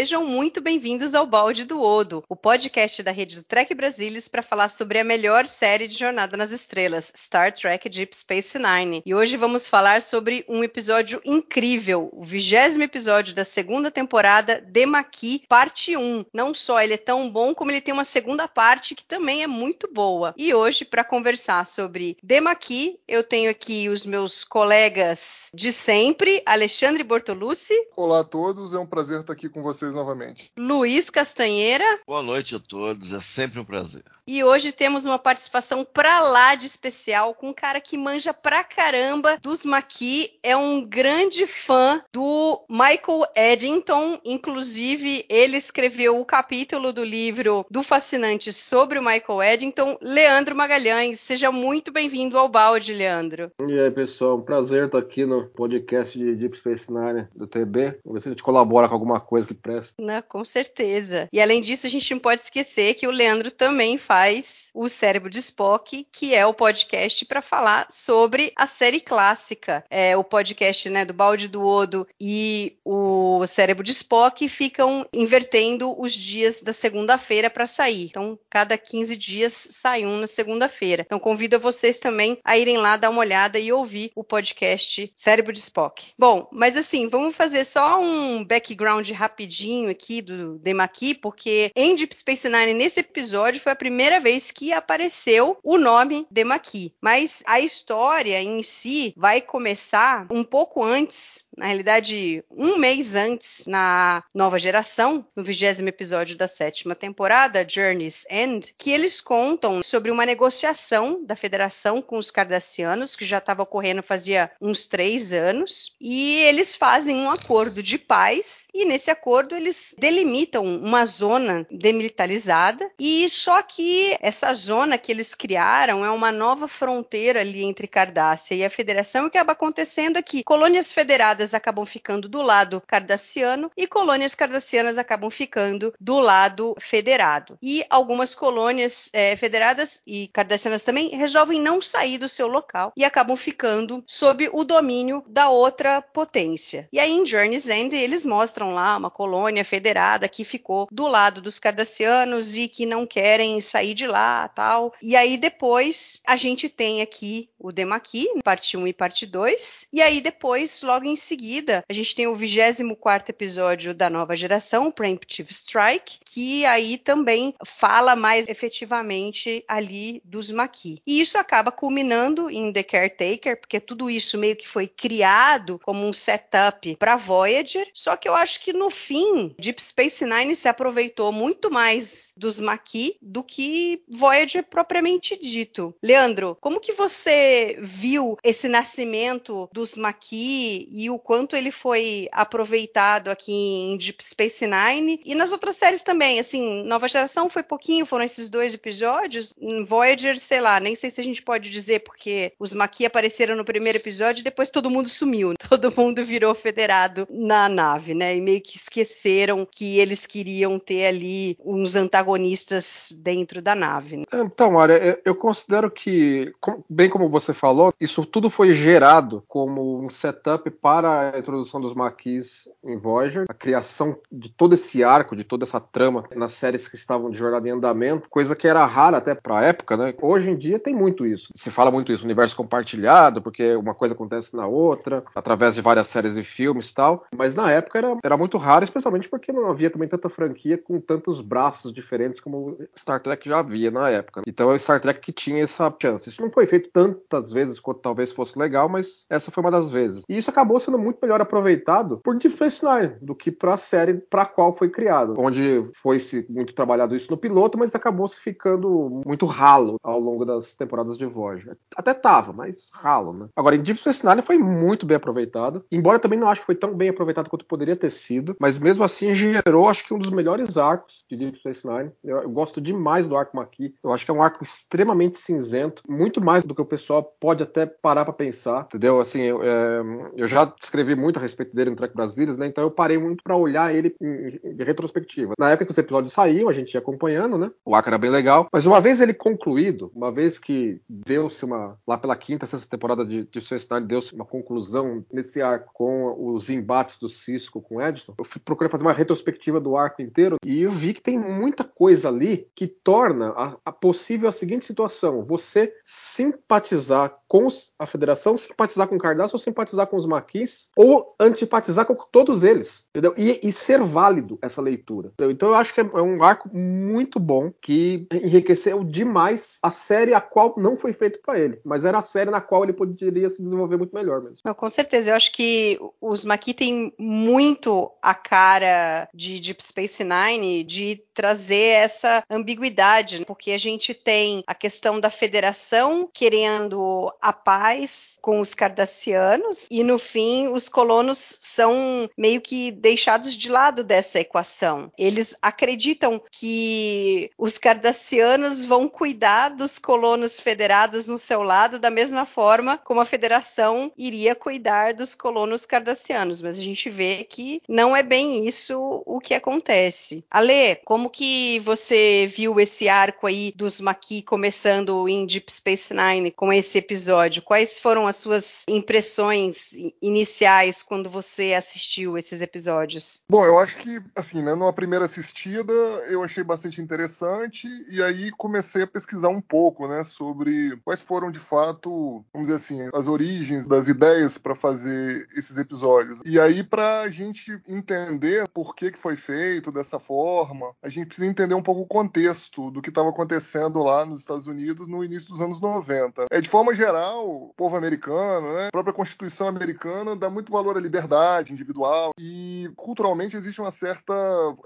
Sejam muito bem-vindos ao Balde do Odo, o podcast da rede do Trek Brasilis para falar sobre a melhor série de Jornada nas Estrelas, Star Trek Deep Space Nine. E hoje vamos falar sobre um episódio incrível, o vigésimo episódio da segunda temporada, Demaki, parte 1. Não só ele é tão bom, como ele tem uma segunda parte que também é muito boa. E hoje, para conversar sobre Demaki, eu tenho aqui os meus colegas de sempre, Alexandre Bortolucci. Olá a todos, é um prazer estar aqui com vocês novamente. Luiz Castanheira. Boa noite a todos, é sempre um prazer. E hoje temos uma participação pra lá de especial com um cara que manja pra caramba dos Maqui, é um grande fã do Michael Eddington, inclusive ele escreveu o capítulo do livro do Fascinante sobre o Michael Eddington, Leandro Magalhães. Seja muito bem-vindo ao balde, Leandro. E aí, pessoal, um prazer estar aqui no podcast de Deep Space Nine do TB. Vamos ver se a gente colabora com alguma coisa que presta. Não, com certeza. E além disso, a gente não pode esquecer que o Leandro também faz o Cérebro de Spock, que é o podcast para falar sobre a série clássica. É, o podcast né, do Balde do Odo e o Cérebro de Spock ficam invertendo os dias da segunda-feira para sair. Então, cada 15 dias sai um na segunda-feira. Então, convido vocês também a irem lá dar uma olhada e ouvir o podcast Cérebro de Spock. Bom, mas assim, vamos fazer só um background rapidinho aqui do Demaki, porque em Deep Space Nine, nesse episódio, foi a primeira vez que apareceu o nome Demaki. Mas a história em si vai começar um pouco antes, na realidade, um mês antes, na nova geração, no vigésimo episódio da sétima temporada, Journey's End, que eles contam sobre uma negociação da federação com os cardassianos, que já estava ocorrendo fazia uns três anos, e eles fazem um acordo de paz e nesse acordo eles delimitam uma zona demilitarizada e só que essa zona que eles criaram é uma nova fronteira ali entre Cardassia e a Federação. O que acaba acontecendo é que colônias federadas acabam ficando do lado cardassiano e colônias cardassianas acabam ficando do lado federado. E algumas colônias é, federadas e cardassianas também resolvem não sair do seu local e acabam ficando sob o domínio da outra potência. E aí em Journey's End eles mostram lá uma colônia federada que ficou do lado dos cardassianos e que não querem sair de lá, tal. E aí depois a gente tem aqui o Demaki, parte 1 e parte 2. E aí depois, logo em seguida, a gente tem o 24 episódio da nova geração, Preemptive Strike, que aí também fala mais efetivamente ali dos Maki. E isso acaba culminando em The Caretaker, porque tudo isso meio que foi criado como um setup para Voyager, só que eu acho que no fim, Deep Space Nine se aproveitou muito mais dos Maki do que Voyager propriamente dito. Leandro, como que você viu esse nascimento dos Maki e o quanto ele foi aproveitado aqui em Deep Space Nine e nas outras séries também? Assim, Nova Geração foi pouquinho, foram esses dois episódios. Em Voyager, sei lá, nem sei se a gente pode dizer porque os Maki apareceram no primeiro episódio e depois todo mundo sumiu, todo mundo virou federado na nave, né? E meio que esqueceram que eles queriam ter ali uns antagonistas dentro da nave. Né? Então, Maria, eu considero que, bem como você falou, isso tudo foi gerado como um setup para a introdução dos maquis em Voyager, a criação de todo esse arco, de toda essa trama nas séries que estavam de jornada em andamento, coisa que era rara até para a época, né? Hoje em dia tem muito isso. Se fala muito isso, universo compartilhado, porque uma coisa acontece na outra, através de várias séries e filmes e tal, mas na época era, era muito raro, especialmente porque não havia também tanta franquia com tantos braços diferentes como Star Trek já havia na época. Então é o Star Trek que tinha essa chance. Isso não foi feito tantas vezes quanto talvez fosse legal, mas essa foi uma das vezes. E isso acabou sendo muito melhor aproveitado por Deep Space Nine do que para a série para qual foi criado, onde foi-se muito trabalhado isso no piloto, mas acabou se ficando muito ralo ao longo das temporadas de Voyager. Até tava, mas ralo, né? Agora, em Deep Space Nine foi muito bem aproveitado, embora também não acho que foi tão bem aproveitado quanto poderia ter mas mesmo assim gerou, acho que um dos melhores arcos de Deep Space Nine. Eu, eu gosto demais do arco Maquis. Eu acho que é um arco extremamente cinzento, muito mais do que o pessoal pode até parar para pensar, entendeu? Assim, eu, é, eu, já escrevi muito a respeito dele no Trek Brasileiros, né? Então eu parei muito para olhar ele em, em, retrospectiva. Na época que os episódios saíam, a gente ia acompanhando, né? O arco era bem legal, mas uma vez ele concluído, uma vez que deu-se uma lá pela quinta, sexta temporada de Deep Space Nine, deu-se uma conclusão nesse arco com os embates do Cisco com o Edson, eu procurei fazer uma retrospectiva do arco inteiro e eu vi que tem muita coisa ali que torna a, a possível a seguinte situação: você simpatizar com a federação, simpatizar com o Cardaço ou simpatizar com os maquis, ou antipatizar com todos eles, entendeu? E, e ser válido essa leitura. Entendeu? Então eu acho que é, é um arco muito bom que enriqueceu demais a série a qual não foi feito para ele, mas era a série na qual ele poderia se desenvolver muito melhor mesmo. Não, com certeza, eu acho que os Maquis têm muito a cara de Deep Space Nine de trazer essa ambiguidade, porque a gente tem a questão da federação querendo a paz com os cardassianos e no fim os colonos são meio que deixados de lado dessa equação. Eles acreditam que os cardassianos vão cuidar dos colonos federados no seu lado da mesma forma como a federação iria cuidar dos colonos cardassianos, mas a gente vê que não é bem isso o que acontece. Ale, como que você viu esse arco aí dos Maquis começando em Deep Space Nine com esse episódio? Quais foram as suas impressões iniciais quando você assistiu esses episódios? Bom, eu acho que, assim, né, numa primeira assistida, eu achei bastante interessante e aí comecei a pesquisar um pouco, né, sobre quais foram de fato, vamos dizer assim, as origens das ideias para fazer esses episódios. E aí, para a gente entender por que, que foi feito dessa forma, a gente precisa entender um pouco o contexto do que estava acontecendo lá nos Estados Unidos no início dos anos 90. É, de forma geral, o povo americano americano, né? A própria Constituição americana dá muito valor à liberdade individual e culturalmente existe uma certa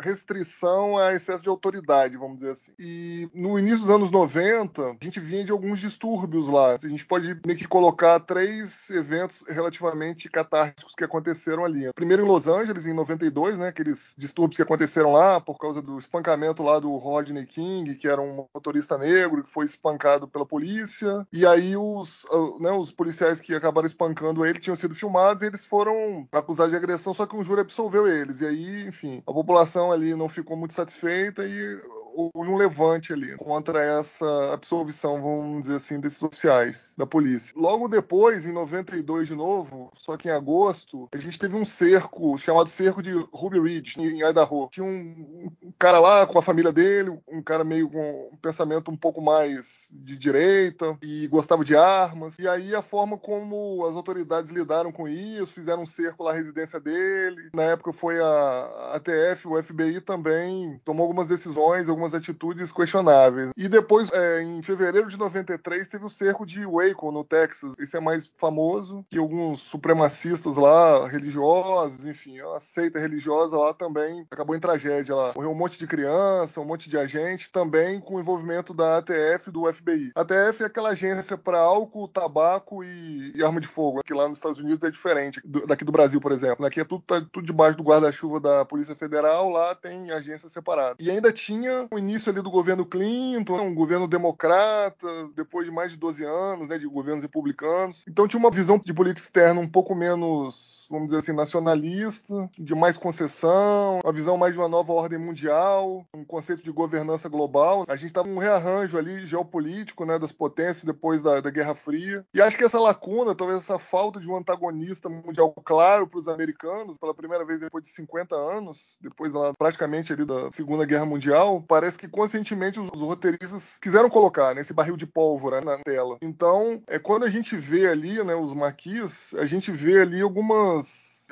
restrição a excesso de autoridade, vamos dizer assim. E no início dos anos 90, a gente vinha de alguns distúrbios lá. A gente pode meio que colocar três eventos relativamente catárticos que aconteceram ali. Primeiro em Los Angeles, em 92, né? Aqueles distúrbios que aconteceram lá por causa do espancamento lá do Rodney King, que era um motorista negro que foi espancado pela polícia. E aí os, ah, né, os policiais que acabaram espancando ele tinham sido filmados e eles foram acusados de agressão, só que um júri absolveu eles. E aí, enfim, a população ali não ficou muito satisfeita e houve um levante ali contra essa absolvição, vamos dizer assim, desses oficiais da polícia. Logo depois, em 92 de novo, só que em agosto, a gente teve um cerco chamado Cerco de Ruby Ridge, em Idaho. Tinha um, um cara lá com a família dele, um cara meio com um pensamento um pouco mais de direita e gostava de armas. E aí a forma como as autoridades lidaram com isso, fizeram um cerco lá à residência dele. Na época foi a ATF, o FBI também tomou algumas decisões, algumas algumas atitudes questionáveis. E depois, é, em fevereiro de 93, teve o cerco de Waco, no Texas. Esse é mais famoso, que alguns supremacistas lá, religiosos, enfim, a seita religiosa lá também acabou em tragédia lá. Morreu um monte de criança, um monte de agente, também com o envolvimento da ATF e do FBI. A ATF é aquela agência para álcool, tabaco e, e, arma de fogo, que lá nos Estados Unidos é diferente do, daqui do Brasil, por exemplo. Aqui é tudo, tá, tudo debaixo do guarda-chuva da Polícia Federal, lá tem agência separada. E ainda tinha o início ali do governo Clinton, um governo democrata, depois de mais de 12 anos né, de governos republicanos. Então tinha uma visão de política externa um pouco menos vamos dizer assim, nacionalista, de mais concessão, uma visão mais de uma nova ordem mundial, um conceito de governança global. A gente estava num rearranjo ali geopolítico, né, das potências depois da, da Guerra Fria. E acho que essa lacuna, talvez essa falta de um antagonista mundial claro para os americanos, pela primeira vez depois de 50 anos, depois lá, praticamente ali da Segunda Guerra Mundial, parece que conscientemente os, os roteiristas quiseram colocar nesse barril de pólvora na tela. Então, é quando a gente vê ali, né, os maquis, a gente vê ali algumas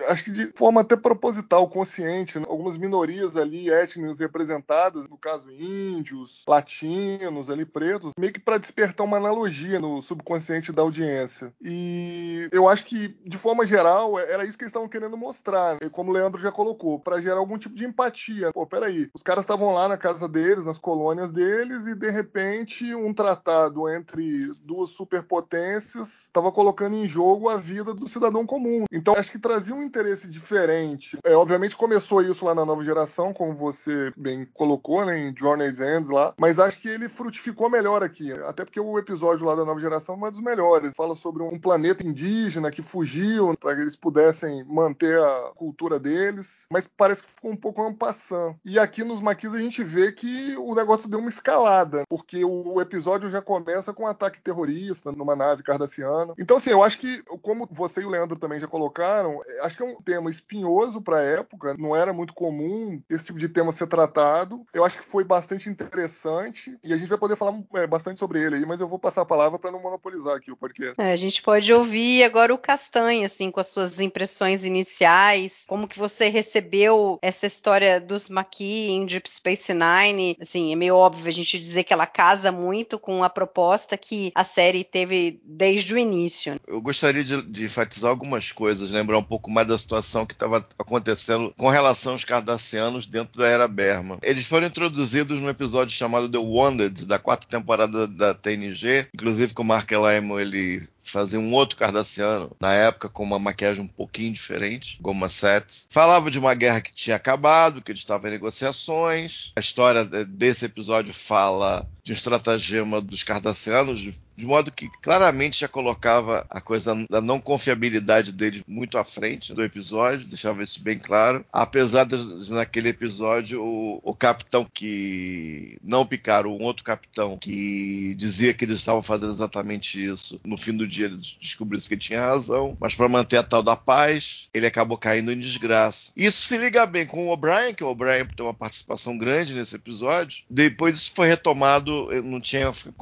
acho que de forma até proposital, consciente, né? algumas minorias ali étnicas representadas, no caso índios, latinos, ali pretos, meio que para despertar uma analogia no subconsciente da audiência. E eu acho que de forma geral era isso que eles estavam querendo mostrar, né? como o Leandro já colocou, para gerar algum tipo de empatia. Pô, peraí, os caras estavam lá na casa deles, nas colônias deles e de repente um tratado entre duas superpotências estava colocando em jogo a vida do cidadão comum. Então acho que trazia um interesse diferente. É, obviamente começou isso lá na nova geração, como você bem colocou, né, em Journey's Ends lá, mas acho que ele frutificou melhor aqui, até porque o episódio lá da nova geração é um dos melhores. Fala sobre um planeta indígena que fugiu para que eles pudessem manter a cultura deles, mas parece que ficou um pouco passant. E aqui nos Maquis a gente vê que o negócio deu uma escalada, porque o episódio já começa com um ataque terrorista numa nave cardassiana. Então, assim, eu acho que, como você e o Leandro também já colocaram, acho que é um tema espinhoso para a época, não era muito comum esse tipo de tema ser tratado. Eu acho que foi bastante interessante e a gente vai poder falar é, bastante sobre ele aí, mas eu vou passar a palavra para não monopolizar aqui o podcast. É, a gente pode ouvir agora o Castanha, assim, com as suas impressões iniciais, como que você recebeu essa história dos Maquis em Deep Space Nine. Assim, é meio óbvio a gente dizer que ela casa muito com a proposta que a série teve desde o início. Eu gostaria de, de enfatizar algumas coisas, lembrar um pouco mais da situação que estava acontecendo com relação aos cardassianos dentro da era Berman. Eles foram introduzidos num episódio chamado The Wanted, da quarta temporada da TNG, inclusive com o Mark Lymon, ele fazia um outro cardassiano, na época com uma maquiagem um pouquinho diferente, Goma Sets. Falava de uma guerra que tinha acabado, que ele estava em negociações. A história desse episódio fala de um estratagema dos cardassianos, de, modo que claramente já colocava a coisa da não confiabilidade dele muito à frente do episódio, deixava isso bem claro. Apesar de naquele episódio o, o capitão que não picaram, um outro capitão que dizia que eles estavam fazendo exatamente isso, no fim do dia ele descobriu que ele tinha razão, mas para manter a tal da paz, ele acabou caindo em desgraça. Isso se liga bem com o O'Brien, que o O'Brien tem uma participação grande nesse episódio. Depois isso foi retomado no Chain of.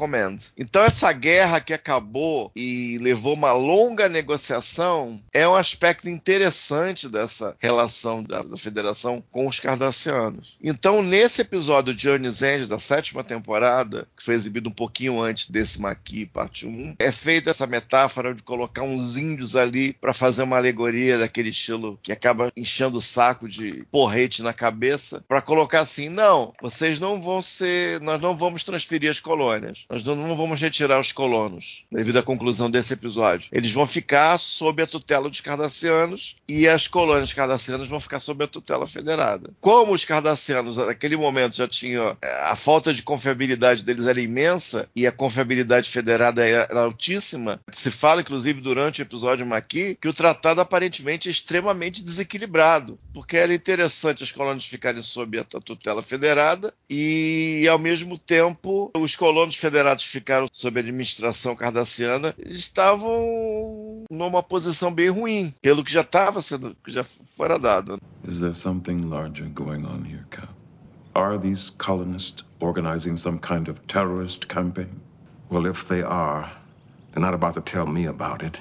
Então essa guerra que acabou e levou uma longa negociação é um aspecto interessante dessa relação da, da Federação com os Cardassianos. Então nesse episódio de Journey's End da sétima temporada, que foi exibido um pouquinho antes desse Maqui, parte 1, é feita essa metáfora de colocar uns índios ali para fazer uma alegoria daquele estilo que acaba enchendo o saco de porrete na cabeça, para colocar assim, não, vocês não vão ser, nós não vamos transformar transferir as colônias. Nós não vamos retirar os colonos devido à conclusão desse episódio. Eles vão ficar sob a tutela dos cardassianos e as colônias cardassianas vão ficar sob a tutela federada. Como os cardassianos naquele momento já tinham é, a falta de confiabilidade deles era imensa e a confiabilidade federada era altíssima, se fala inclusive durante o episódio Maqui que o tratado aparentemente é extremamente desequilibrado, porque era interessante as colônias ficarem sob a tutela federada e ao mesmo tempo tempo, os colonos federados ficaram sob administração cardassiana estavam numa posição bem ruim, pelo que já estava sendo, que já fora dado. Is there something larger going on here, Cal? Are these colonists organizing some kind of terrorist campaign? Well, if they are, they're not about to tell me about it.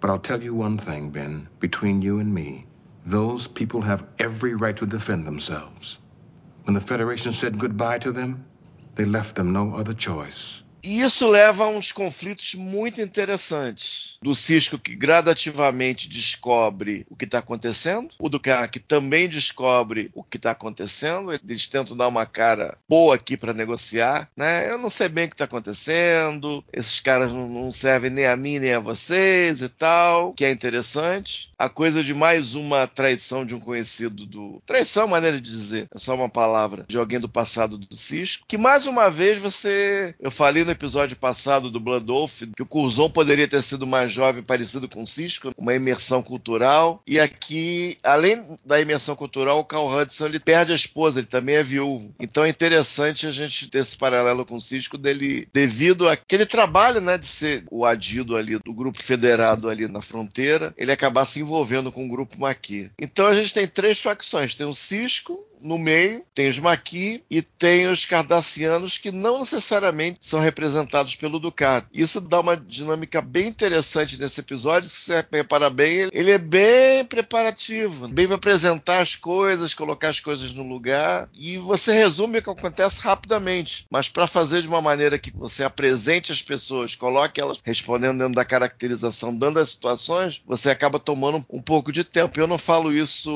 But I'll tell you one thing, Ben. Between you and me, those people have every right to defend themselves. When the Federation said goodbye to them, They left them no other choice. E isso leva a uns conflitos muito interessantes. Do Cisco que gradativamente descobre o que está acontecendo, o do cara que também descobre o que está acontecendo. Eles tentam dar uma cara boa aqui para negociar, né? Eu não sei bem o que está acontecendo. Esses caras não, servem nem a mim nem a vocês e tal, que é interessante a coisa de mais uma traição de um conhecido do. Traição, maneira de dizer, é só uma palavra, de alguém do passado do Cisco. Que mais uma vez você. Eu falei no episódio passado do Blood Wolf que o Curzon poderia ter sido mais jovem, parecido com Cisco, uma imersão cultural. E aqui, além da imersão cultural, o Carl Hudson ele perde a esposa, ele também é viúvo. Então é interessante a gente ter esse paralelo com Cisco dele, devido àquele trabalho, né, de ser o adido ali do grupo federado ali na fronteira, ele acabar se envolvendo com o grupo Maqui. Então a gente tem três facções: tem o Cisco, no meio, tem os Maquis e tem os Cardassianos que não necessariamente são representados pelo Ducat. Isso dá uma dinâmica bem interessante nesse episódio, se você reparar bem, ele é bem preparativo, bem para apresentar as coisas, colocar as coisas no lugar, e você resume o que acontece rapidamente, mas para fazer de uma maneira que você apresente as pessoas, coloque elas respondendo dentro da caracterização, dando as situações, você acaba tomando um pouco de tempo. Eu não falo isso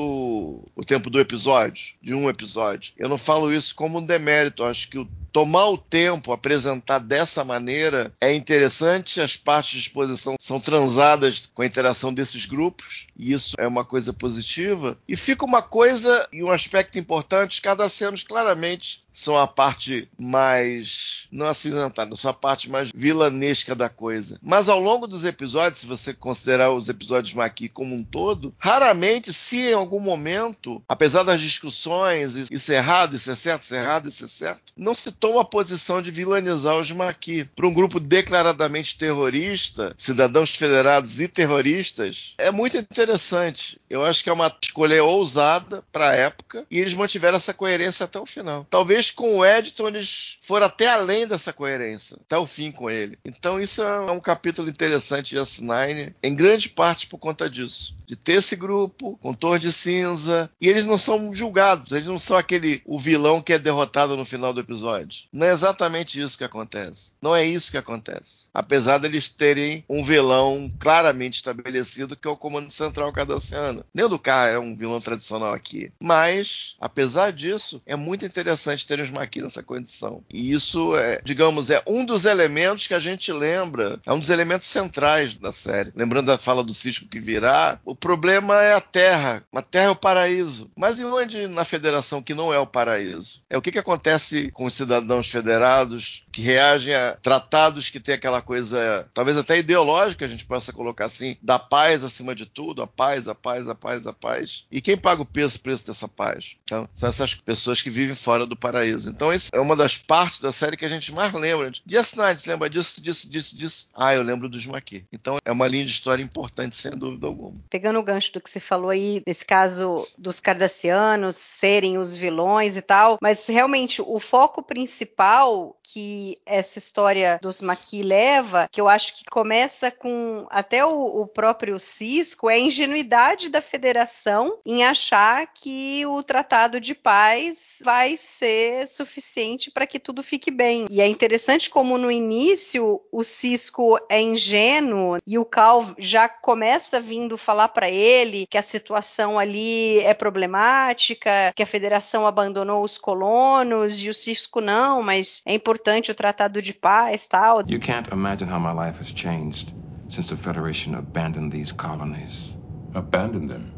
o tempo do episódio, de um episódio. Eu não falo isso como um demérito. Eu acho que o tomar o tempo, apresentar dessa maneira é interessante. As partes de exposição são transadas com a interação desses grupos, e isso é uma coisa positiva. E fica uma coisa e um aspecto importante: os cardassianos claramente são a parte mais não acinzentada, são a parte mais vilanesca da coisa. Mas ao longo dos episódios, se você considerar os episódios Maqui como um todo, raramente, se em algum momento, apesar das discussões, isso é errado, isso é certo, isso é errado, isso é certo, não se toma a posição de vilanizar os Maqui. Para um grupo declaradamente terrorista, cidadãos federados e terroristas, é muito interessante. Eu acho que é uma escolha ousada para a época e eles mantiveram essa coerência até o final. Talvez com o Edton eles foram até além dessa coerência, até o fim com ele. Então isso é um capítulo interessante de S9, em grande parte por conta disso. De ter esse grupo, com Torre de Cinza, e eles não são julgados, eles não são aquele o vilão que é derrotado no final do episódio. Não é exatamente isso que acontece. Não é isso que acontece. Apesar deles terem um vilão claramente estabelecido, que é o Comando Central Cardassiano. Nem do K é um vilão tradicional aqui. Mas, apesar disso, é muito interessante terem os Maquis nessa condição. E isso é, digamos, é um dos elementos que a gente lembra, é um dos elementos centrais da série. Lembrando da fala do Cisco que virá, o problema é a Terra. A Terra é o paraíso. Mas e onde na Federação que não é o paraíso? É o que, que acontece com os cidadãos federados que reagem a tratados que tem aquela coisa, talvez até ideológica, a gente possa colocar assim, da paz acima de tudo, a paz, a paz, a paz, a paz. E quem paga o preço, preço dessa paz? Então, são essas pessoas que vivem fora do paraíso. Então, isso é uma das partes da série que a gente mais lembra. Just Night, lembra disso, disso, disso, disso? Ah, eu lembro dos Maquis. Então, é uma linha de história importante, sem dúvida alguma. Pegando o gancho do que você falou aí, nesse caso dos cardassianos serem os vilões e tal, mas realmente o foco principal que essa história dos Maquis leva, que eu acho que começa com até o, o, próprio Cisco, é a ingenuidade da federação em achar que o Tratado de Paz vai ser suficiente para que tudo fique bem. E é interessante como no início o Cisco é ingênuo e o Cal já começa vindo falar para ele que a situação ali é problemática, que a federação abandonou os colonos e o Cisco não, mas é importante o tratado de paz, tal. You can't imagine how my life has changed since the Federation abandoned these colonies. Abandoned them?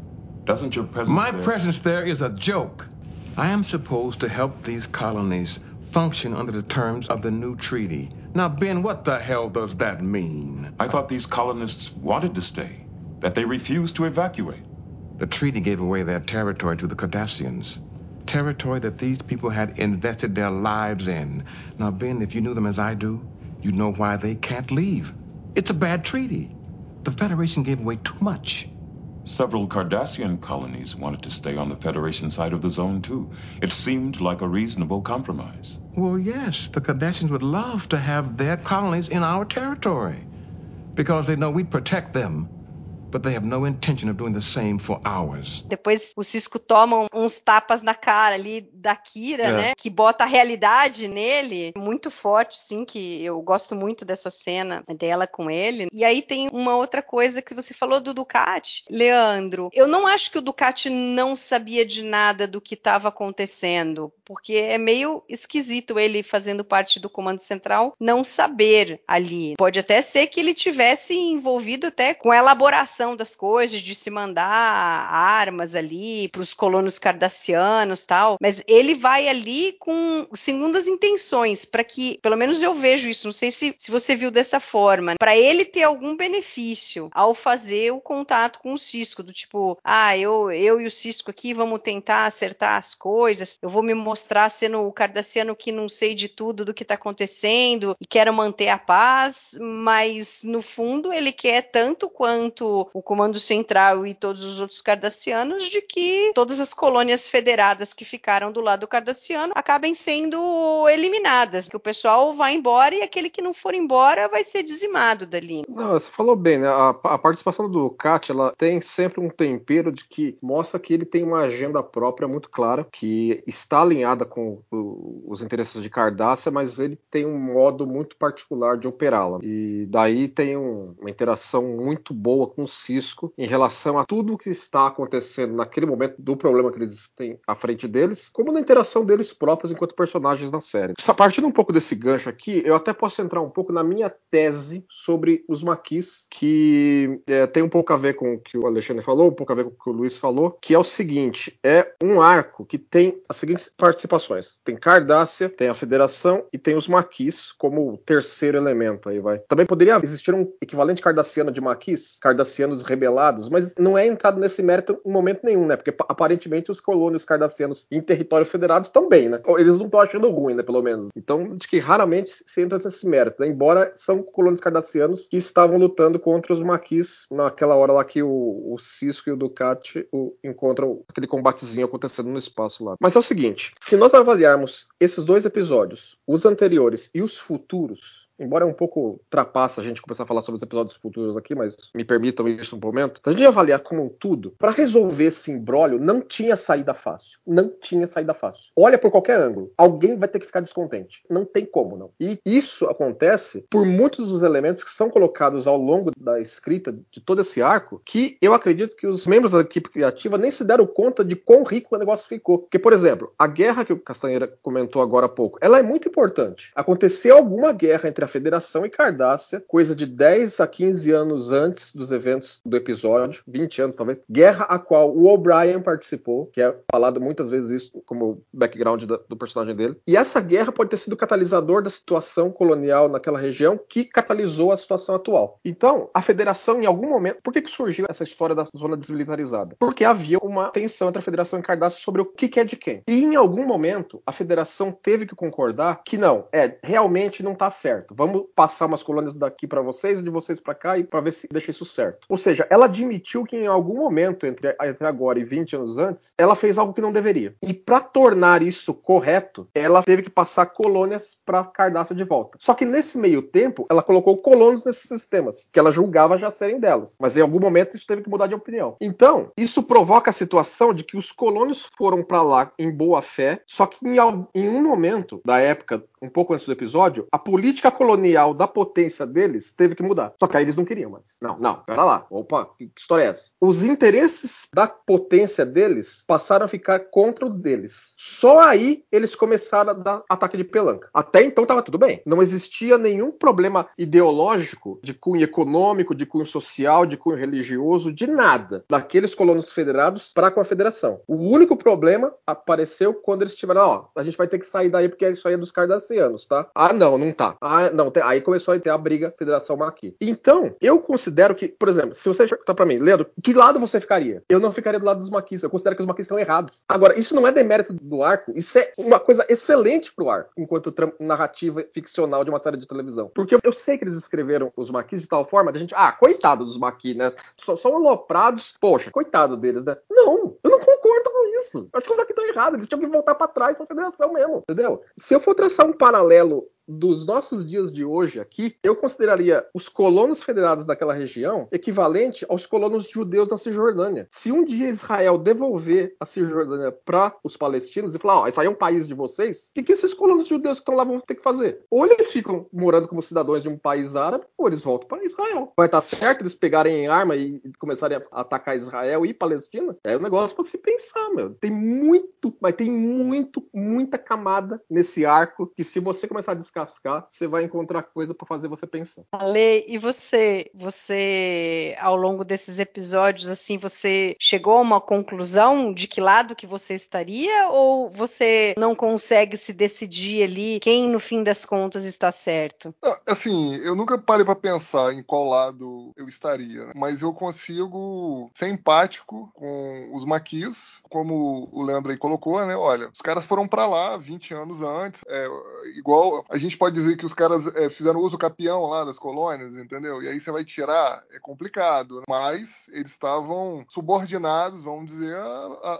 Doesn't your presence My there... presence there is a joke. I am supposed to help these colonies function under the terms of the new treaty. Now, Ben, what the hell does that mean? I thought these colonists wanted to stay, that they refused to evacuate. The treaty gave away their territory to the Cardassians. Territory that these people had invested their lives in. Now, Ben, if you knew them as I do, you'd know why they can't leave. It's a bad treaty. The Federation gave away too much. Several Cardassian colonies wanted to stay on the Federation side of the zone, too. It seemed like a reasonable compromise. Well, yes, the Cardassians would love to have their colonies in our territory because they know we'd protect them but they have no intention of doing the same for ours. Depois o Cisco toma uns tapas na cara ali da Kira, é. né? Que bota a realidade nele, muito forte, sim, que eu gosto muito dessa cena dela com ele. E aí tem uma outra coisa que você falou do Ducati, Leandro. Eu não acho que o Ducati não sabia de nada do que estava acontecendo, porque é meio esquisito ele fazendo parte do comando central não saber ali. Pode até ser que ele tivesse envolvido até com a elaboração das coisas, de se mandar armas ali para os colonos cardassianos tal, mas ele vai ali com segundas intenções, para que, pelo menos eu vejo isso, não sei se, se você viu dessa forma, para ele ter algum benefício ao fazer o contato com o Cisco, do tipo, ah, eu, eu e o Cisco aqui vamos tentar acertar as coisas, eu vou me mostrar sendo o cardassiano que não sei de tudo do que está acontecendo e quero manter a paz, mas no fundo ele quer tanto quanto o Comando Central e todos os outros cardassianos de que todas as colônias federadas que ficaram do lado cardassiano acabem sendo eliminadas, que o pessoal vai embora e aquele que não for embora vai ser dizimado dali. Não, você falou bem, né? A, a participação do Cat, ela tem sempre um tempero de que mostra que ele tem uma agenda própria muito clara, que está alinhada com o, os interesses de Cardassia, mas ele tem um modo muito particular de operá-la. E daí tem um, uma interação muito boa com o Cisco em relação a tudo o que está acontecendo naquele momento do problema que eles têm à frente deles, como na interação deles próprios enquanto personagens na série. Partindo um pouco desse gancho aqui, eu até posso entrar um pouco na minha tese sobre os maquis, que é, tem um pouco a ver com o que o Alexandre falou, um pouco a ver com o que o Luiz falou, que é o seguinte: é um arco que tem as seguintes participações: tem Cardassia, tem a Federação e tem os maquis como terceiro elemento aí, vai. Também poderia existir um equivalente cardassiano de maquis, cardassianos rebelados, mas não é entrado nesse mérito em momento nenhum, né? Porque aparentemente os colônios cardassianos em território federado bem, né? Eles não estão achando ruim, né? Pelo menos. Então, acho que raramente se entra nesse mérito, né? embora são colônios cardassianos que estavam lutando contra os maquis naquela hora lá que o, o Cisco e o Ducati o, encontram aquele combatezinho acontecendo no espaço lá. Mas é o seguinte: se nós avaliarmos esses dois episódios, os anteriores e os futuros, Embora é um pouco trapaça a gente começar a falar sobre os episódios futuros aqui, mas me permitam isso um momento. Se a gente avaliar como um tudo, para resolver esse imbróglio não tinha saída fácil. Não tinha saída fácil. Olha por qualquer ângulo. Alguém vai ter que ficar descontente. Não tem como, não. E isso acontece por muitos dos elementos que são colocados ao longo da escrita de todo esse arco, que eu acredito que os membros da equipe criativa nem se deram conta de quão rico o negócio ficou. Porque, por exemplo, a guerra que o Castanheira comentou agora há pouco, ela é muito importante. Aconteceu alguma guerra entre a Federação e Cardassia, coisa de 10 a 15 anos antes dos eventos do episódio, 20 anos talvez, guerra a qual o O'Brien participou, que é falado muitas vezes isso como background do personagem dele. E essa guerra pode ter sido o catalisador da situação colonial naquela região que catalisou a situação atual. Então, a Federação, em algum momento, por que, que surgiu essa história da zona desmilitarizada? Porque havia uma tensão entre a Federação e Cardassia sobre o que, que é de quem. E em algum momento, a Federação teve que concordar que não, é, realmente não está certo vamos passar umas colônias daqui para vocês e de vocês para cá e para ver se deixa isso certo. Ou seja, ela admitiu que em algum momento entre, entre agora e 20 anos antes, ela fez algo que não deveria. E para tornar isso correto, ela teve que passar colônias para Cardácia de volta. Só que nesse meio tempo, ela colocou colonos nesses sistemas, que ela julgava já serem delas. Mas em algum momento isso teve que mudar de opinião. Então, isso provoca a situação de que os colonos foram para lá em boa fé, só que em, em um momento da época, um pouco antes do episódio, a política colonial da potência deles teve que mudar. Só que aí eles não queriam mais. Não, não, pera lá. Opa, que história é essa? Os interesses da potência deles passaram a ficar contra o deles. Só aí eles começaram a dar ataque de pelanca. Até então estava tudo bem. Não existia nenhum problema ideológico de cunho econômico, de cunho social, de cunho religioso, de nada daqueles colonos federados para com a federação. O único problema apareceu quando eles tiveram, ó, a gente vai ter que sair daí porque isso aí é dos cardassianos, tá? Ah, não, não tá. Ah, não, aí começou a ter a briga Federação Maqui. Então, eu considero que, por exemplo, se você perguntar para mim, Leandro, que lado você ficaria? Eu não ficaria do lado dos maquis. Eu considero que os maquis estão errados. Agora, isso não é demérito do arco, isso é uma coisa excelente pro arco, enquanto narrativa ficcional de uma série de televisão. Porque eu sei que eles escreveram os maquis de tal forma da gente, ah, coitado dos maquis, né? Só, são aloprados, poxa, coitado deles, né? Não, eu não concordo com isso. Acho que os maquis estão errados, eles tinham que voltar para trás pra federação mesmo, entendeu? Se eu for traçar um paralelo dos nossos dias de hoje aqui, eu consideraria os colonos federados daquela região equivalente aos colonos judeus da Cisjordânia. Se um dia Israel devolver a Cisjordânia para os palestinos e falar, ó, oh, isso aí é um país de vocês, o que, que esses colonos judeus que estão lá vão ter que fazer? Ou eles ficam morando como cidadãos de um país árabe, ou eles voltam para Israel. Vai estar certo eles pegarem arma e começarem a atacar Israel e Palestina? É um negócio para se pensar, meu. Tem muito, mas tem muito, muita camada nesse arco que se você começar a descascar, você vai encontrar coisa para fazer você pensar. Ale, e você, você ao longo desses episódios assim, você chegou a uma conclusão de que lado que você estaria ou você não consegue se decidir ali quem no fim das contas está certo? Assim, eu nunca parei para pensar em qual lado eu estaria, né? mas eu consigo ser empático com os maquis, como o Leandro aí colocou, né? Olha, os caras foram para lá 20 anos antes, é, igual a gente pode dizer que os caras é, fizeram uso capião lá das colônias, entendeu? E aí você vai tirar, é complicado. Mas eles estavam subordinados, vamos dizer,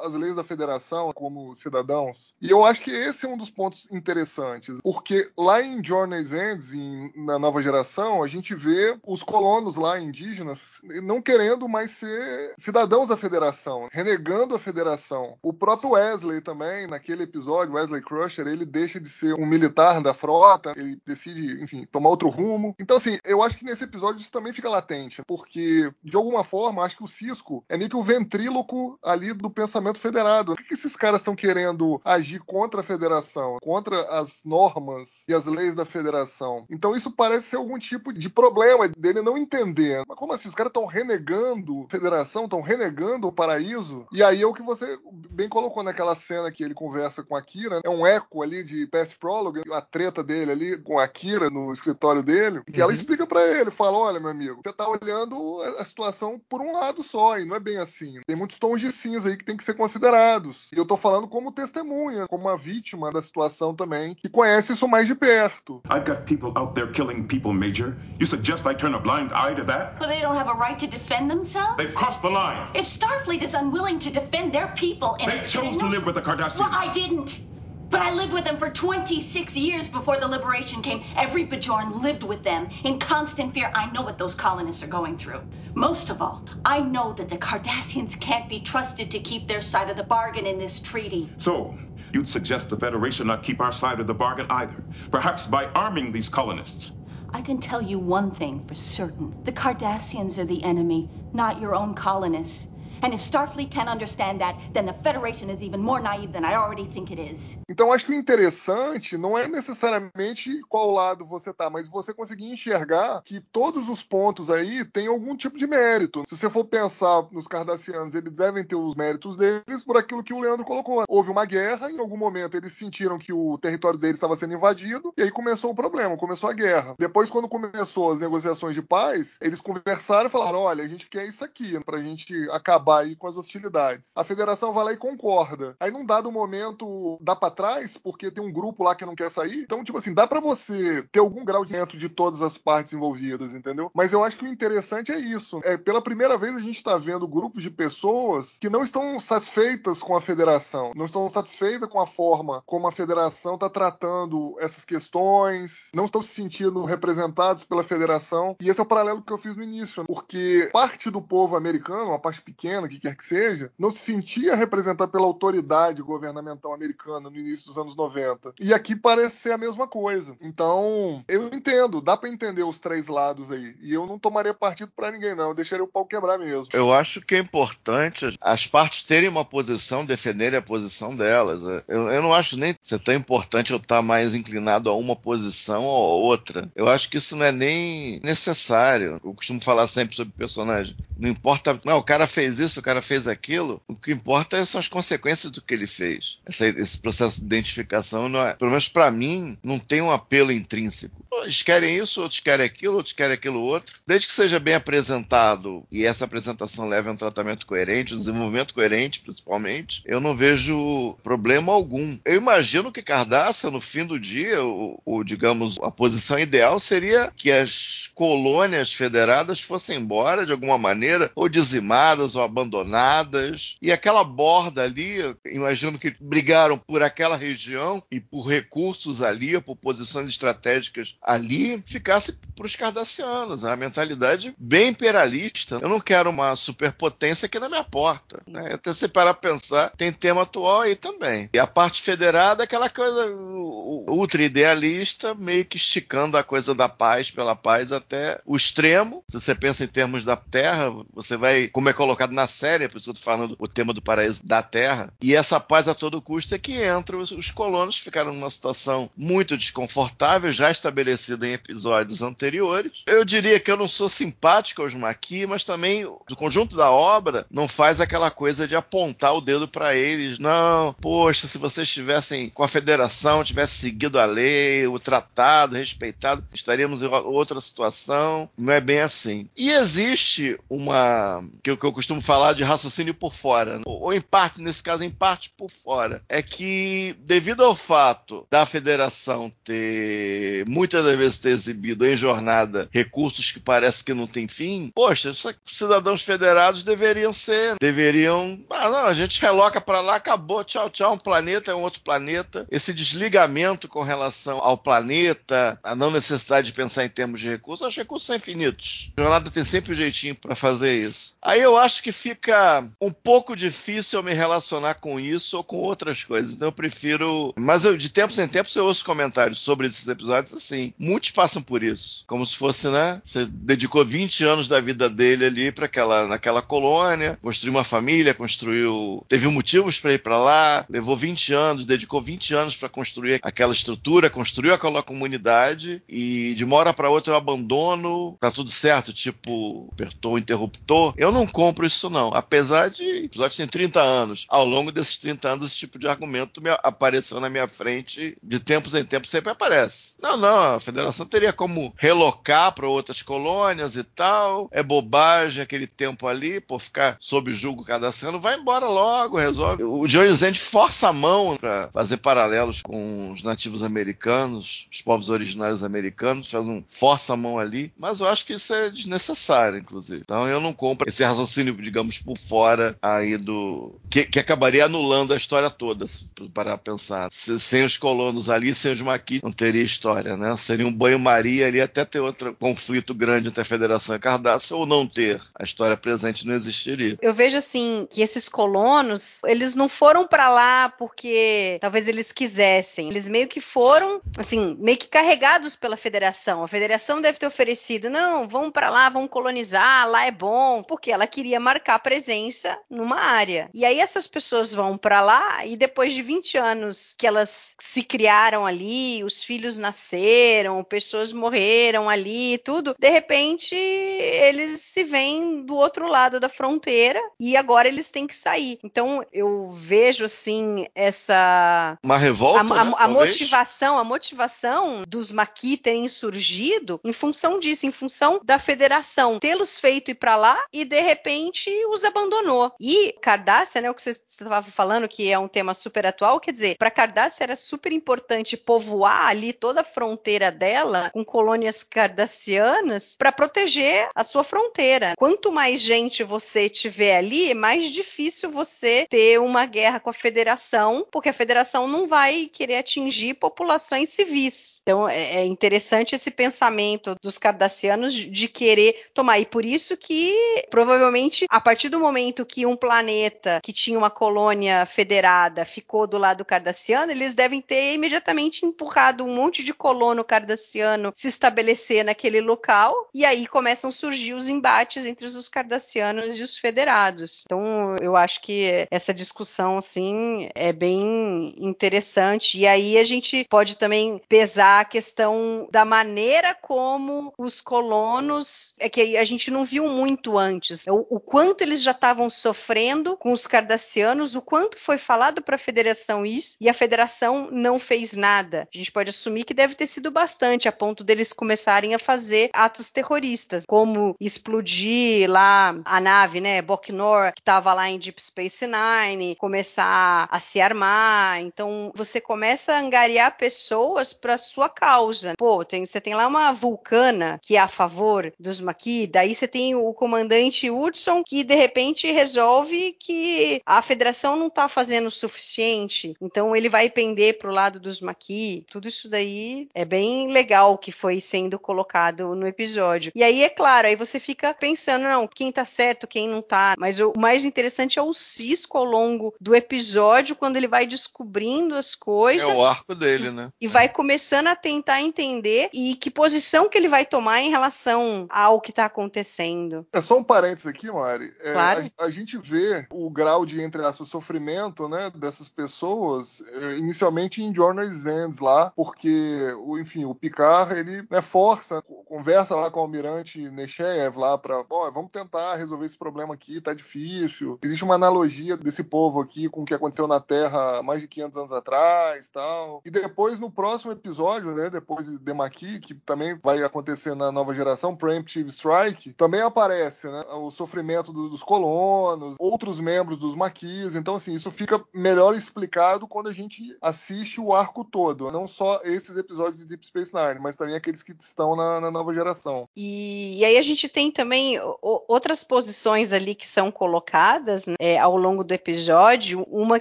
às leis da federação como cidadãos. E eu acho que esse é um dos pontos interessantes, porque lá em Journey's Ends, em, na nova geração, a gente vê os colonos lá indígenas não querendo mais ser cidadãos da federação, renegando a federação. O próprio Wesley também, naquele episódio, Wesley Crusher, ele deixa de ser um militar da frota, ele decide, enfim, tomar outro rumo. Então, assim, eu acho que nesse episódio isso também fica latente, porque, de alguma forma, acho que o Cisco é meio que o ventríloco ali do pensamento federado. Por que esses caras estão querendo agir contra a federação, contra as normas e as leis da federação? Então, isso parece ser algum tipo de problema dele não entender. Mas como assim? Os caras estão renegando a federação, estão renegando o paraíso? E aí é o que você bem colocou naquela cena que ele conversa com a Kira, é um eco ali de Past Prologue, a treta dele ali com a Kira no escritório dele, que ela uhum. explica para ele, fala, olha, meu amigo, você tá olhando a situação por um lado só, e não é bem assim. Tem muitos tons de cinza aí que tem que ser considerados. E eu tô falando como testemunha, como uma vítima da situação também, que conhece isso mais de perto. I've got people out there killing people, Major. You suggest I turn a blind eye to that? Well, they don't have a right to defend themselves? They've crossed the line. If Starfleet is unwilling to defend their people and... They chose to live with the Cardassians. Well, I didn't. But I lived with them for 26 years before the liberation came. Every Bajorn lived with them in constant fear. I know what those colonists are going through. Most of all, I know that the Cardassians can't be trusted to keep their side of the bargain in this treaty. So, you'd suggest the Federation not keep our side of the bargain either, perhaps by arming these colonists. I can tell you one thing for certain. The Cardassians are the enemy, not your own colonists. And if Starfleet can't understand that, then the Federation is even more naive than I already think it is. Então acho que o interessante não é necessariamente qual lado você tá, mas você conseguir enxergar que todos os pontos aí têm algum tipo de mérito. Se você for pensar nos cardassianos, eles devem ter os méritos deles por aquilo que o Leandro colocou. Houve uma guerra, em algum momento eles sentiram que o território deles estava sendo invadido, e aí começou o problema, começou a guerra. Depois, quando começou as negociações de paz, eles conversaram e falaram: olha, a gente quer isso aqui, pra gente acabar acabar aí com as hostilidades. A federação vai lá e concorda. Aí num dado momento dá para trás, porque tem um grupo lá que não quer sair. Então, tipo assim, dá para você ter algum grau de dentro de todas as partes envolvidas, entendeu? Mas eu acho que o interessante é isso. É, pela primeira vez a gente está vendo grupos de pessoas que não estão satisfeitas com a federação, não estão satisfeitas com a forma como a federação está tratando essas questões, não estão se sentindo representados pela federação. E esse é o paralelo que eu fiz no início, porque parte do povo americano, uma parte pequena, o que quer que seja, não se sentia representado pela autoridade governamental americana no início dos anos 90. E aqui parece ser a mesma coisa. Então, eu entendo, dá para entender os três lados aí. E eu não tomaria partido para ninguém, não. Eu deixaria o pau quebrar mesmo. Eu acho que é importante as partes terem uma posição, defenderem a posição delas. Eu, eu não acho nem ser tão importante eu estar mais inclinado a uma posição ou a outra. Eu acho que isso não é nem necessário. Eu costumo falar sempre sobre personagem. Não importa, não, o cara fez isso, o cara fez aquilo, o que importa são as consequências do que ele fez. Esse processo de identificação, não é, pelo menos para mim, não tem um apelo intrínseco. Eles querem isso, outros querem aquilo, outros querem aquilo outro. Desde que seja bem apresentado e essa apresentação leve a um tratamento coerente, um desenvolvimento coerente, principalmente, eu não vejo problema algum. Eu imagino que Cardaça, no fim do dia, o, o digamos, a posição ideal seria que as colônias federadas fossem embora de alguma maneira, ou dizimadas, ou abandonadas. E aquela borda ali, imagino que brigaram por aquela região e por recursos ali, por posições estratégicas ali, ficasse para os cardassianos. A mentalidade bem imperialista. Eu não quero uma superpotência aqui na minha porta. Né? Até se parar para pensar, tem tema atual aí também. E a parte federada, aquela coisa ultra idealista, meio que esticando a coisa da paz pela paz até o extremo. Se você pensa em termos da Terra, você vai, como é colocado na série, por isso eu tô falando o tema do paraíso da Terra, e essa paz a todo custo é que entra os, os colonos ficaram numa situação muito desconfortável, já estabelecida em episódios anteriores. Eu diria que eu não sou simpático aos Maquis, mas também o conjunto da obra não faz aquela coisa de apontar o dedo para eles. Não, poxa, se vocês estivessem com a federação, tivessem seguido a lei, o tratado, respeitado, estaríamos em outra situação não é bem assim. E existe uma que eu, que eu costumo falar de raciocínio por fora, ou, ou em parte, nesse caso, em parte por fora, é que devido ao fato da federação ter muitas vezes ter exibido em jornada recursos que parece que não tem fim, poxa, cidadãos federados deveriam ser, deveriam, ah, não, a gente reloca para lá, acabou, tchau, tchau, um planeta é um outro planeta. Esse desligamento com relação ao planeta, a não necessidade de pensar em termos de recursos, os recursos são infinitos. A jornada tem sempre um jeitinho para fazer isso. Aí eu acho que fica um pouco difícil me relacionar com isso ou com outras coisas. Então eu prefiro. Mas eu, de tempos em tempos eu ouço comentários sobre esses episódios assim. Muitos passam por isso. Como se fosse, né? Você dedicou 20 anos da vida dele ali para aquela naquela colônia, construiu uma família, construiu. Teve motivos para ir para lá, levou 20 anos, dedicou 20 anos para construir aquela estrutura, construiu aquela comunidade e de uma hora para outra eu abandono, tá tudo certo, tipo, apertou o interruptor. Eu não compro isso não, apesar de o episódio tem 30 anos. Ao longo desses 30 anos esse tipo de argumento me apareceu na minha frente, de tempos em tempos sempre aparece. Não, não, a federação teria como relocar para outras colônias e tal. É bobagem aquele tempo ali, por ficar sob julgo cada ano, vai embora logo, resolve. O Johnny Zend força a mão para fazer paralelos com os nativos americanos, os povos originários americanos, faz um força a mão ali, mas eu acho que isso é desnecessário, inclusive. Então eu não compro esse raciocínio, digamos, por fora aí do. que, que acabaria anulando a história toda, para pensar. Se, sem os colonos ali, sem os maquis, não teria história, né? Seria um banho-maria ali até ter outro conflito grande entre a Federação e Cardácio, ou não ter. A história presente não existiria. Eu vejo assim que esses colonos, eles não foram para lá porque talvez eles quisessem. Eles meio que foram, assim, meio que carregados pela federação. A federação deve ter oferecido, não, vamos para lá, vamos colonizar, lá é bom, porque ela queria marcar presença numa área. E aí essas pessoas vão para lá e depois de 20 anos que elas se criaram ali, os filhos nasceram, pessoas morreram ali, tudo, de repente eles se veem do outro lado da fronteira e agora eles têm que sair. Então eu vejo assim essa uma revolta, a, né? a, a motivação, a motivação dos Maqui terem surgido em função disso, em função da federação tê-los feito ir para lá e de repente os abandonou. E Cardassia, né, o que você estava falando que é um tema super atual, quer dizer, para Cardassia era super importante povoar ali toda a fronteira dela com colônias cardassianas para proteger a sua fronteira. Quanto mais gente você tiver ali, mais difícil você ter uma guerra com a federação, porque a federação não vai querer atingir populações civis. Então é, é interessante esse pensamento dos cardassianos de querer tomar. E por isso que provavelmente a partir do momento que um planeta que tinha uma colônia federada ficou do lado cardassiano, eles devem ter imediatamente empurrado um monte de colono cardassiano se estabelecer naquele local. E aí começam a surgir os embates entre os cardassianos e os federados. Então eu acho que essa discussão assim é bem interessante. E aí a gente pode também pesar a questão da maneira como os colonos é que a gente não viu muito antes o, o quanto eles já estavam sofrendo com os cardassianos, o quanto foi falado para a federação isso e a federação não fez nada. A gente pode assumir que deve ter sido bastante a ponto deles começarem a fazer atos terroristas, como explodir lá a nave, né, Boknor, que estava lá em Deep Space Nine, começar a se armar. Então você começa a angariar pessoas para sua causa. Pô, tem, você tem lá uma vulcana que é a favor dos Maquis, daí você tem o comandante Hudson que de repente resolve que a federação não está fazendo o suficiente, então ele vai pender para o lado dos Maquis. Tudo isso daí é bem legal que foi sendo colocado no episódio. E aí, é claro, aí você fica pensando, não, quem tá certo, quem não tá. Mas o mais interessante é o Cisco ao longo do episódio, quando ele vai descobrindo as coisas. É o arco dele, né? E vai começando a tentar entender e que posição que ele vai tomar em relação ao que tá acontecendo. É só um parênteses aqui, Mari. É, Claro. a, a gente vê o grau de, entre aspas, sofrimento né, dessas pessoas é, inicialmente em Journey's Ends lá, porque, o, enfim, o Picard, ele né, força conversa lá com o almirante Nechev lá para, bom, vamos tentar resolver esse problema aqui, tá difícil. Existe uma analogia desse povo aqui com o que aconteceu na Terra mais de 500 anos atrás, tal. E depois no próximo episódio, né, depois de Demaki, que também vai acontecer na nova geração, Preemptive Strike, também aparece, né, o sofrimento dos colonos, outros membros dos maquis. Então assim, isso fica melhor explicado quando a gente assiste o arco todo, não só esses episódios de Deep Space Nine, mas também aqueles que estão na, na nova geração. E, e, aí a gente tem também outras posições ali que são colocadas né, é, ao longo do episódio. Uma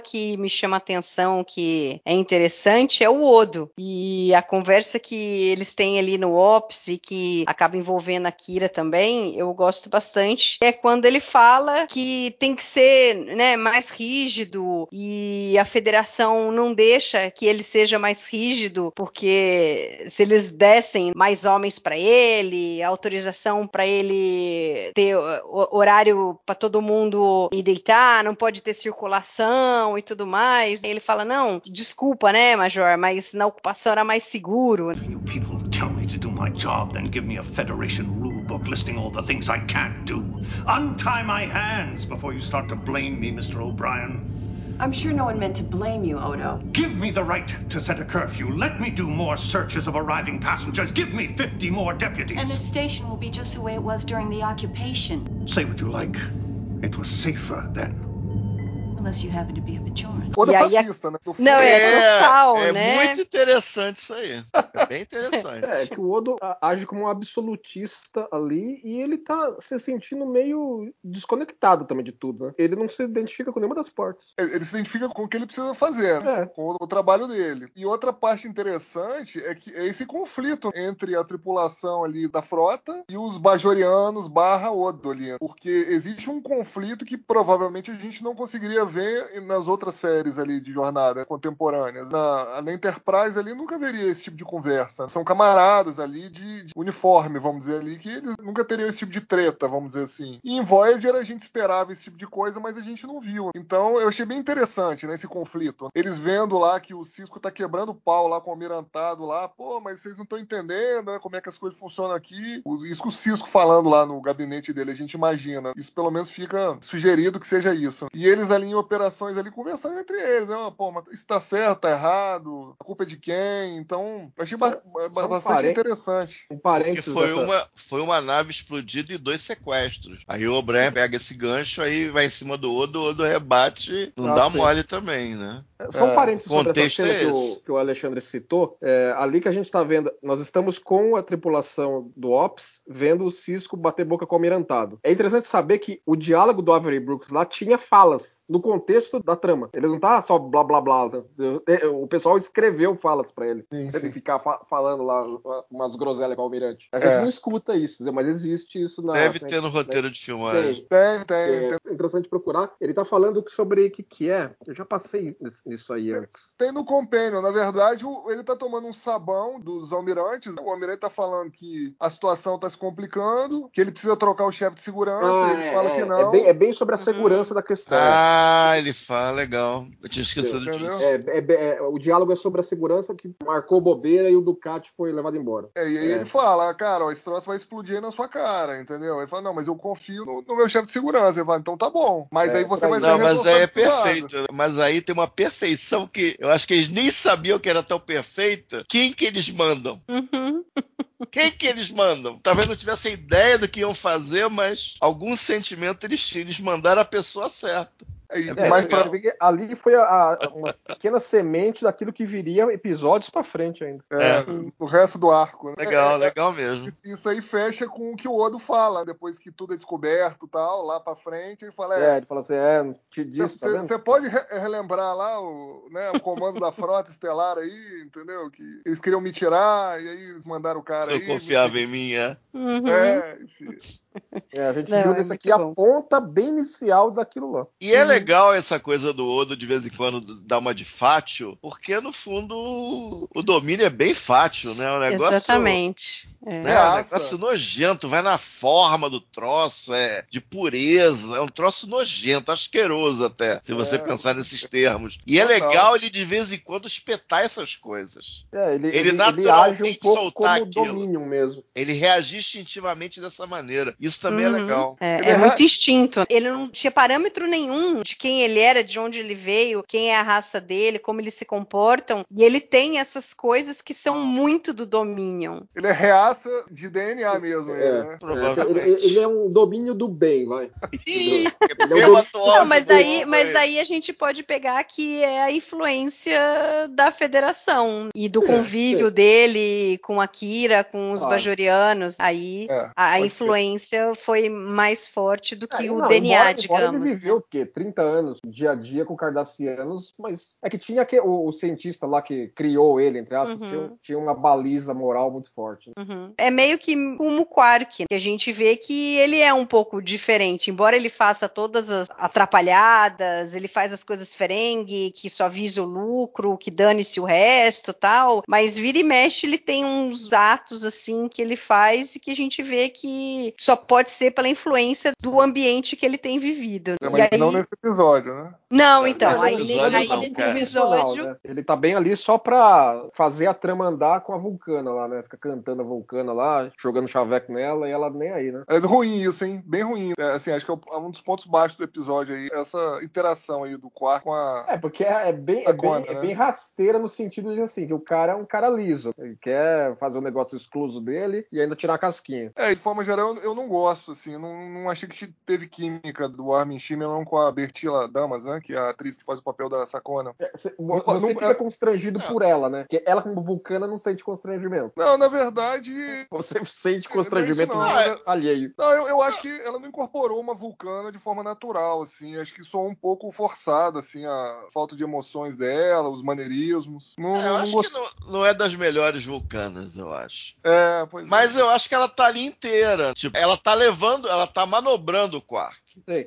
que me chama a atenção, que é interessante, é o Odo. E a conversa que eles têm ali no Ops e que acaba envolvendo a Kira também, eu gosto bastante. É quando ele fala que tem que ser né, mais rígido e a federação não deixa que ele seja mais rígido, porque se eles dessem mais homens para ele, autorização para ele ter horário para todo mundo ir deitar, não pode ter circulação e tudo mais. Ele fala: "Não, desculpa, né, Major, mas na ocupação era mais seguro". You people tell me to do my job, then give me a Federation rule book listing all the things I can't do. Untie my hands before you start to blame me, Mr. O'Brien. I'm sure no one meant to blame you, Odo. Give me the right to set a curfew. Let me do more searches of arriving passengers. Give me 50 more deputies. And the station will be just the way it was during the occupation. Say what you like. It was safer then. Unless you happen to be a Bajoran. Oda e fascista, né? Não, é, é total, é né? muito interessante isso aí. É bem interessante. É, que o Odo age como um absolutista ali e ele tá se sentindo meio desconectado também de tudo, né? Ele não se identifica com nenhuma das partes. Ele se identifica com o que ele precisa fazer, é. com o trabalho dele. E outra parte interessante é que é esse conflito entre a tripulação ali da frota e os bajorianos barra Odo ali. Porque existe um conflito que provavelmente a gente não conseguiria ver nas outras séries ali de jornada contemporâneas. Na, na Enterprise ali nunca veria esse tipo de conversa. São camaradas ali de, de, uniforme, vamos dizer ali, que eles nunca teriam esse tipo de treta, vamos dizer assim. E em Voyager a gente esperava esse tipo de coisa, mas a gente não viu. Então eu achei bem interessante né, esse conflito. Eles vendo lá que o Cisco tá quebrando o pau lá com o almirantado lá, pô, mas vocês não estão entendendo né, como é que as coisas funcionam aqui. Isso que o Cisco falando lá no gabinete dele, a gente imagina. Isso pelo menos fica sugerido que seja isso. E eles ali em operações ali conversando entre eles, né? Pô, mas isso tá certo, tá errado, a culpa é de quem? Então, achei ba ba bastante interessante. Um parênteses. Foi, dessa... uma, foi uma nave explodida e dois sequestros. Aí o O'Brien pega esse gancho, aí vai em cima do Odo, o Odo rebate, não ah, dá sim. mole também, né? É, só um parênteses é, sobre essa cena é que, o, que, o, Alexandre citou. É, ali que a gente tá vendo, nós estamos com a tripulação do Ops vendo o Cisco bater boca com o almirantado. É interessante saber que o diálogo do Avery Brooks lá tinha falas no contexto da trama. Ele não tá só blá blá blá. Né? O pessoal escreveu falas para ele. Sim, sim. Ele ficar fa falando lá umas groselhas com o almirante. A gente é. não escuta isso, mas existe isso na. Deve ter no roteiro de filmagem. Tem, tem. tem. É interessante procurar. Ele tá falando sobre o que, que é. Eu já passei nisso aí antes. Tem no Companion. Na verdade, ele tá tomando um sabão dos almirantes. O almirante tá falando que a situação tá se complicando, que ele precisa trocar o chefe de segurança. Ah, ele é, fala que é. não. É bem, é bem sobre a segurança uhum. da questão. Ah, ele fala, legal. Eu tinha esquecido disso. É, é, é, o diálogo é sobre a segurança que marcou bobeira e o Ducati foi levado embora. É, e aí ele fala, cara, ó, esse troço vai explodir na sua cara, entendeu? Ele fala, não, mas eu confio no, no meu chefe de segurança. Ele fala, então tá bom. Mas aí você vai ser Não, mas aí é perfeito. Né? Mas aí tem uma perfeição que eu acho que eles nem sabiam que era tão perfeita. Quem que eles mandam? Uhum. Quem que eles mandam? Talvez não tivessem ideia do que iam fazer, mas algum sentimento eles tinham. Eles mandaram a pessoa certa. É, mas pra ver que ali foi a, a, uma pequena semente daquilo que viria episódios para frente ainda. É, é, o resto do arco. Né? Legal, é, legal mesmo. Isso aí fecha com o que o Odo fala, depois que tudo é descoberto tal, lá para frente, ele fala... É, ele fala assim, é, te disse, Você tá pode re relembrar lá o, né, o comando da frota estelar aí, entendeu? Que eles queriam me tirar e aí eles mandaram o cara Eu aí. confiava em mim, é? Uhum. É, enfim. É, a gente Não, viu é nesse aqui bom. a ponta bem inicial daquilo lá. E é legal essa coisa do Odo de vez em quando dar uma de fátio, porque no fundo o domínio é bem fátil, né? O negócio, Exatamente. É. Né? É um negócio nojento, vai na forma do troço, é de pureza, é um troço nojento, asqueroso até, se você é. pensar nesses termos. E é legal ele de vez em quando espetar essas coisas. É, ele, ele, ele naturalmente ele age um pouco como aquilo. domínio mesmo. Ele reagir instintivamente dessa maneira. Isso também é uhum. é legal. É, é muito instinto. Ele não tinha parâmetro nenhum de quem ele era, de onde ele veio, quem é a raça dele, como eles se comportam. E ele tem essas coisas que são muito do Dominion. Ele é reaça de DNA mesmo, é, ele, né? Provavelmente. Ele, ele, é um domínio do bem, vai. ele é um não, mas aí, mas aí a gente pode pegar que é a influência da federação e do convívio dele com a Kira, com os ah. bajorianos. Aí é, a influência ser. foi mais forte do que o não, DNA, embora, digamos. Embora ele viveu o quê? 30 anos dia a dia com Cardassianos, mas é que tinha que, o, o cientista lá que criou ele, entre aspas, uhum. tinha, tinha, uma baliza moral muito forte. Né? Uhum. É meio que como o Quark, que a gente vê que ele é um pouco diferente, embora ele faça todas as atrapalhadas, ele faz as coisas ferengue, que só visa o lucro, que dane-se o resto tal, mas vira e mexe ele tem uns atos assim que ele faz e que a gente vê que só pode ser pela influência do ambiente que ele tem vivido. É, mas aí... não nesse episódio, né? Não, então, aí, episódio, aí, não, episódio... Né? Ele tá bem ali só pra fazer a trama andar com a Vulcana lá, né? Fica cantando a Vulcana lá, jogando chaveco nela e ela nem aí, né? É ruim isso, hein? Bem ruim. É, assim, acho que é um dos pontos baixos do episódio aí, essa interação aí do Quark com a. É, porque é, é bem, é, bem, né? é bem rasteira no sentido de assim, que o cara é um cara liso. Ele quer fazer um negócio excluso dele e ainda tirar a casquinha. É, de forma geral, eu não gosto, assim. Não, não achei que teve química do Armin Shimmerman com a Bertila Damas, né? Que é a atriz que faz o papel da Sacona. É, você não, você não, fica é... constrangido não. por ela, né? Porque ela, como vulcana, não sente constrangimento. Não, na verdade. Você sente constrangimento não, é alheio. Não, eu, eu acho que ela não incorporou uma vulcana de forma natural, assim. Acho que soou um pouco forçado, assim, a falta de emoções dela, os maneirismos. Não, é, eu acho gost... que não, não, é das melhores vulcanas, eu acho. É, pois Mas é. eu acho que ela tá ali inteira. Tipo, ela tá levando, ela tá manobrando o quark.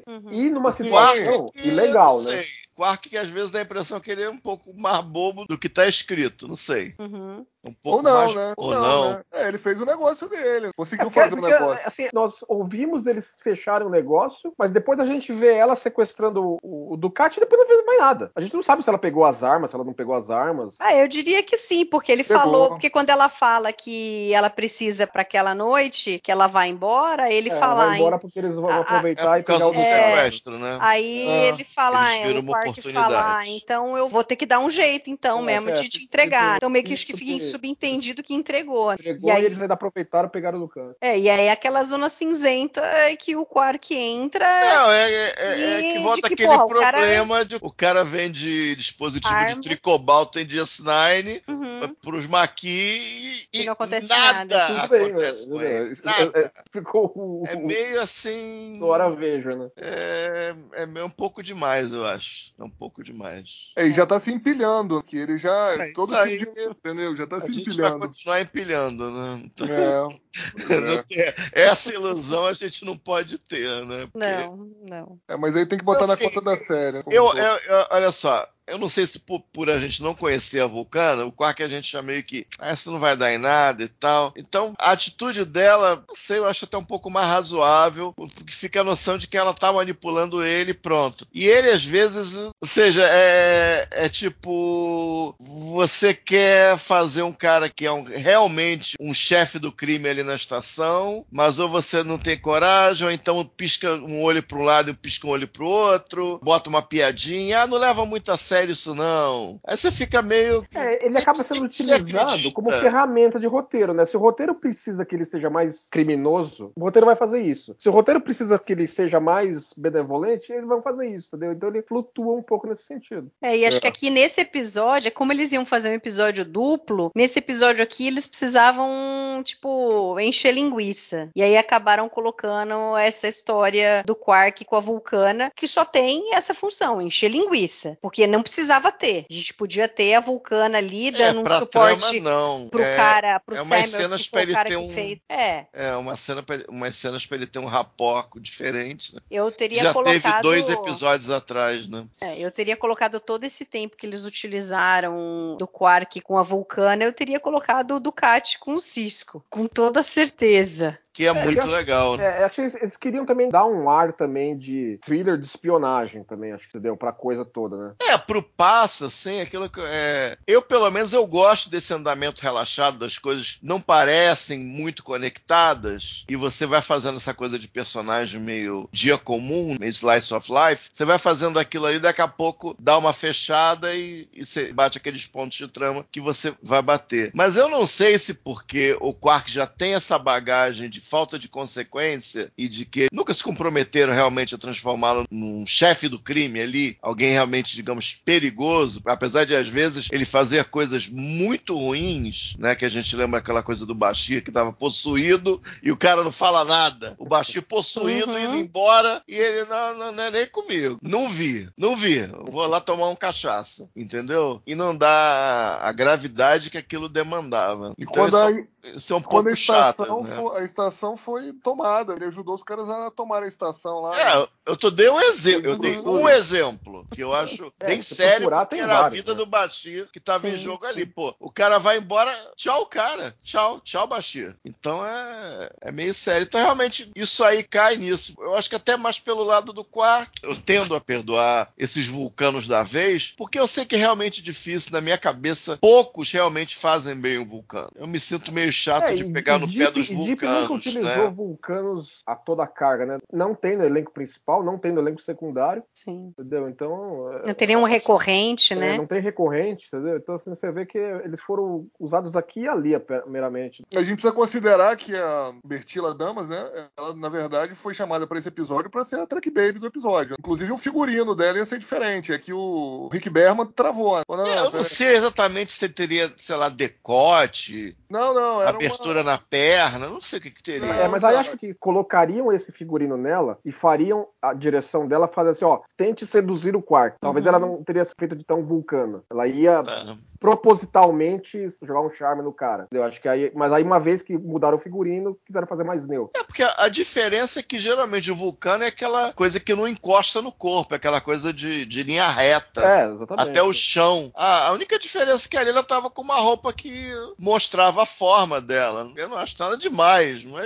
Uhum. E numa situação ilegal, né? say Quark que às vezes dá a impressão que ele é um pouco mais bobo do que tá escrito, não sei. Uhum. Um pouco Ou não, mais... né? Ou não. não. Né? É, ele fez o negócio dele. Conseguiu é fazer o negócio. Assim, nós ouvimos eles fecharem o negócio, mas depois a gente vê ela sequestrando o, o Ducati e depois não vê mais nada. A gente não sabe se ela pegou as armas, se ela não pegou as armas. Ah, eu diria que sim, porque ele pegou. falou, porque quando ela fala que ela precisa para aquela noite, que ela vai embora, ele é, fala. Vai embora porque eles vão aproveitar é e pegar o Ducati. sequestro, né? Aí ah, ele fala, é, o Quark fala, ah, então eu vou ter que dar um jeito, então, é, mesmo, de te entregar. Então meio que acho que fica subentendido que entregou. Entregou e, aí, e eles ainda aproveitaram e pegaram do canto. É, e aí aquela zona cinzenta que o Quark entra. Não, é, é, é, é que volta que, aquele porra, problema o cara... de o cara vende dispositivo Arma. de tricobalto em DS9 uhum. pros Maqui e, e, não acontece nada. nada. Acontece bem, é, nada. Ficou é meio assim. Hora vejo, né? É, é meio um pouco demais, eu acho. É um pouco demais. É, e já tá se empilhando, que ele já. É, todo aí, entendeu? Já tá se empilhando. A gente vai continuar empilhando, né? É, é. Essa ilusão a gente não pode ter, né? Porque... Não, não. É, mas aí tem que botar assim, na conta da série. Eu, eu, eu, olha só, eu não sei se por, por, a gente não conhecer a Vulcana, o Quark a gente já meio que, ah, isso não vai dar em nada e tal. Então, a atitude dela, não sei, eu acho até um pouco mais razoável, porque fica a noção de que ela tá manipulando ele pronto. E ele, às vezes, ou seja, é, é tipo, você quer fazer um cara que é um, realmente um chefe do crime ali na estação, mas ou você não tem coragem, ou então pisca um olho para um lado e pisca um olho para o outro, bota uma piadinha, ah, não leva muito a sério sério isso não. Aí você fica meio. É, ele acaba sendo utilizado como ferramenta de roteiro, né? Se o roteiro precisa que ele seja mais criminoso, o roteiro vai fazer isso. Se o roteiro precisa que ele seja mais benevolente, eles vão fazer isso, entendeu? Então ele flutua um pouco nesse sentido. É, e acho é. que aqui nesse episódio, é como eles iam fazer um episódio duplo, nesse episódio aqui eles precisavam, tipo, encher linguiça. E aí acabaram colocando essa história do Quark com a Vulcana, que só tem essa função, encher linguiça. Porque não precisava ter. A gente podia ter a Vulcana ali É, dando um pra suporte trama, não. pro é, cara, pro é umas Samuel, cenas que pra foi o ele cara ter que um- fez. É, É, uma cena pra, umas cenas pra ele ter um raporco diferente, né? eu teria Já colocado. teve dois episódios atrás, né? É, eu teria colocado todo esse tempo que eles utilizaram do Quark com a Vulcana, eu teria colocado o Ducati com o Cisco, com toda certeza. Que é, muito eu acho- legal, né? É, acho que eles, eles queriam também dar um ar também de thriller de espionagem também, acho que deu pra coisa toda, né? É, pro passo, assim, aquilo que. É... Eu, pelo menos, eu gosto desse andamento relaxado, das coisas não parecem muito conectadas, e você vai fazendo essa coisa de personagem meio dia comum, meio slice of life, você vai fazendo aquilo ali, daqui a pouco dá uma fechada e, e você bate aqueles pontos de trama que você vai bater. Mas eu não sei se porque o Quark já tem essa bagagem de falta de consequência e de que nunca se comprometeram realmente a transformá-lo num chefe do crime ali, alguém realmente, digamos, perigoso, apesar de às vezes ele fazer coisas muito ruins, né? Que a gente lembra aquela coisa do Bashir que estava possuído e o cara não fala nada. O Bashir possuído Uhum. indo embora e ele não, não, não é nem comigo. Não vi, não vi. Vou lá tomar um cachaça, entendeu? E não dá a gravidade que aquilo demandava. E Então quando, isso, a, é- isso é um pouco a, estação chato, né? a estação foi tomada, ele ajudou os caras a tomar a estação lá. É, eu tô dei um exemplo, eu dei um exemplo que eu acho É, bem sério procurar, tem era a vários, vida né? do Bashir que tava em Sim, jogo sim. ali, pô. O cara vai embora, tchau, cara, tchau, tchau, Bashir. Então é, é meio sério. Então realmente isso aí cai nisso. Eu acho que até mais pelo lado do Quark, eu tendo a perdoar esses vulcanos da vez, porque eu sei que é realmente difícil na minha cabeça. Poucos realmente fazem bem o vulcano. Eu me sinto meio chato É, de pegar no pé dos vulcanos, utilizou né? vulcanos a toda a carga, né? Não tem no elenco principal, não tem no elenco secundário, Sim. entendeu? Então. é, Não teria um recorrente, é, né? não tem recorrente, entendeu? Então assim, você vê que eles foram usados aqui e ali, meramente. A gente precisa considerar que a Bertila Damas, né? Ela, na verdade, foi chamada para esse episódio para ser a track baby do episódio. Inclusive, o figurino dela ia ser diferente. É que o Rick Berman travou. Falou, É, eu não sei exatamente se teria, sei lá, decote, Não, não, era abertura na perna, não sei o que, que teria. É, mas aí acho que colocariam esse figurino nela e fariam a direção dela fazer assim, ó, tente seduzir o quarto. Talvez Uhum. ela não teria feito de tão vulcana. Ela ia Tá. propositalmente jogar um charme no cara. Eu acho que aí, mas aí uma vez que mudaram o figurino, quiseram fazer mais neutro. É porque a, a diferença é que geralmente o vulcano é aquela coisa que não encosta no corpo, é aquela coisa de, de linha reta. É, exatamente. Até o chão. Ah, a única diferença é que ali ela tava com uma roupa que mostrava a forma dela. Eu não acho nada demais, mas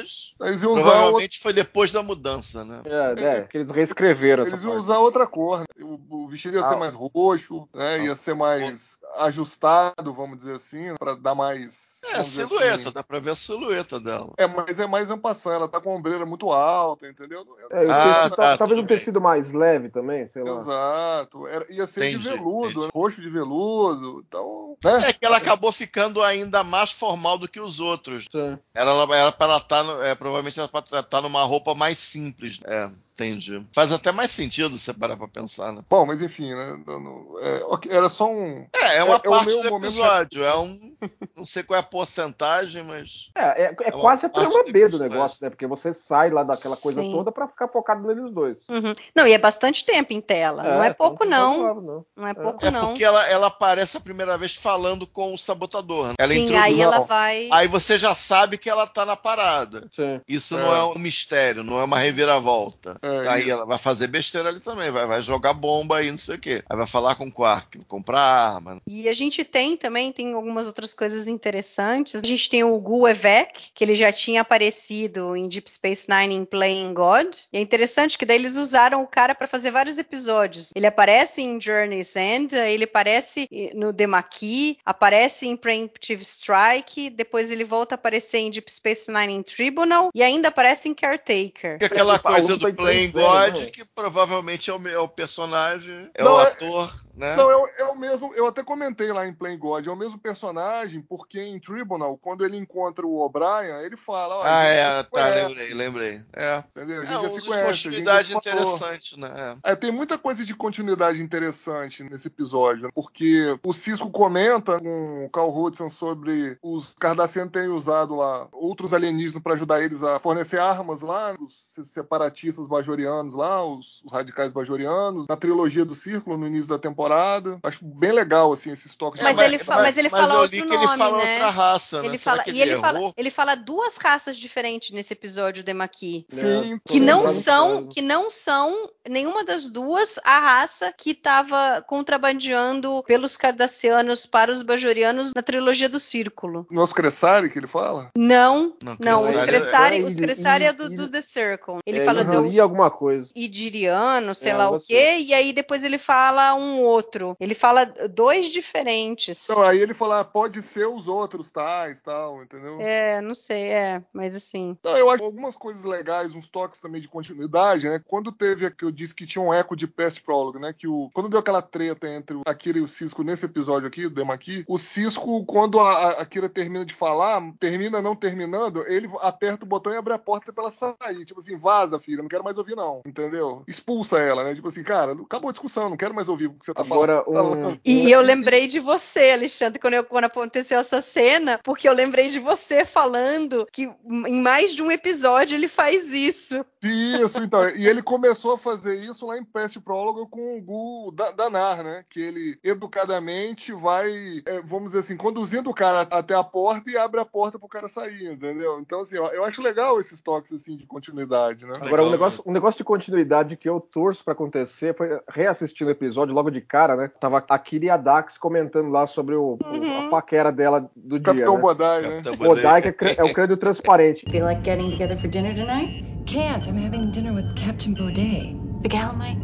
Eles iam usar, provavelmente foi depois da mudança, né? É, é, que eles reescreveram essa eles iam parte. usar outra cor. né? O, o vestido ia Ah. ser mais roxo, né? Ia ser mais ajustado, vamos dizer assim, para dar mais. É, a silhueta, assim. dá pra ver a silhueta dela. É, mas é mais ampassando, ela tá com a ombreira muito alta, entendeu? É, Ah, tecido- tá, talvez um bem. tecido mais leve também, sei lá. Exato. Era, ia ser de Entendi, veludo, entendi. né? roxo de veludo. Então, né? É que ela acabou ficando ainda mais formal do que os outros. Sim. Era, era para ela estar, é, provavelmente era para estar numa roupa mais simples. É, entendi. Faz até mais sentido você parar pra pensar, né? Bom, mas enfim, né? não- não- é, era só um. É, é uma É- é o parte meu do momento- episódio. É um. Não sei qual é a porcentagem, mas. É, é, é uma quase a trama do B do negócio, né? Porque você sai lá daquela coisa Sim. toda pra ficar focado neles dois. Uhum. Não, e é bastante tempo em tela. não é pouco, então não. razoável, não. Não é pouco, É não. porque ela, ela aparece a primeira vez falando com o sabotador. Né? Ela Sim, introduz. aí ela vai. Aí você já sabe que ela tá na parada. Sim. Isso É. não é um mistério, não é uma reviravolta. É, aí ela vai fazer besteira ali também, vai, vai jogar bomba aí, não sei o quê. Aí vai falar com o Quark, comprar arma. E a gente tem também, tem algumas outras coisas interessantes. A gente tem o Gu Evek, que ele já tinha aparecido em Deep Space Nine em Playing God. E é interessante que daí eles usaram o cara para fazer vários episódios. Ele aparece em Journey's End, ele aparece no The Maquis, aparece em Preemptive Strike, depois ele volta a aparecer em Deep Space Nine em Tribunal e ainda aparece em Caretaker. E aquela o Paulo coisa do Playing God, né? que provavelmente é o, é o personagem, é Não, o é- ator, né? Não, é, o- é o mesmo. Eu até comentei lá em Plain God, é o mesmo personagem, porque em Tribunal quando ele encontra o O'Brien, ele fala. Ah, é, tá, lembrei, lembrei. É. Entendeu? A gente É, já se conhece. a gente continuidade já se falou. interessante, né? É. É, tem muita coisa de continuidade interessante nesse episódio, né? porque o Cisco comenta com o Carl Hudson sobre os Cardassianos terem usado lá outros alienígenas para ajudar eles a fornecer armas lá, os separatistas bajorianos lá, os, os radicais bajorianos, na trilogia do Círculo, no início da temporada. Acho bem legal, assim, esses toques. Mas de- ele fa- mas ele fala eu outro li que ele nome, fala né? outra raça, né? Ele Será fala, que e ele, ele errou? fala, ele fala duas raças diferentes nesse episódio de Maqui. Sim, Que tô não são, que não são nenhuma das duas a raça que estava contrabandeando pelos cardassianos para os bajorianos na trilogia do Círculo. No Oscressari que ele fala? Não, Não, não, os Cressari é- Cressari, é os Cressari é do, do The Circle. Ele é, fala do alguma coisa. Idiriano, sei É, lá o quê, e aí depois ele fala um outro. Ele fala dois diferentes. Então, aí ele fala, ah, pode ser os outros tais, tal, entendeu? É, não sei, é, mas assim. Não, eu acho algumas coisas legais, uns toques também de continuidade, né? Quando teve que eu disse que tinha um eco de Past Prologue, né? Que o quando deu aquela treta entre o Akira e o Cisco nesse episódio aqui, do Demaki, o Cisco, quando a, a Akira termina de falar, termina não terminando, ele aperta o botão e abre a porta pra ela sair. Tipo assim, vaza, filha, não quero mais ouvir, não. Entendeu? Expulsa ela, né? Tipo assim, cara, acabou a discussão, não quero mais ouvir o que você tá Agora, falando. um, E eu lembrei de você, Alexandre, quando, eu- quando aconteceu essa cena, porque eu lembrei de você falando que em mais de um episódio ele faz isso. Isso, então. E ele começou a fazer isso lá em Pest Prólogo com o Gu Da- Danar, né? Que ele educadamente vai, é, vamos dizer assim, conduzindo o cara até a porta e abre a porta pro cara sair, entendeu? Então, assim, eu, eu acho legal esses toques assim de continuidade, né? Agora, um negócio, um negócio de continuidade que eu torço pra acontecer foi reassistindo o episódio logo de cara, né? Tava a Kira e a Dax comentando lá sobre o, o- Uhum. a paquera dela do dia. Capitão Né? Bodai, né? Capitão Bodai. que é, é o crânio transparente. Feel like getting together for dinner tonight? Can't. I'm having dinner with Captain Baudet. The Galamite?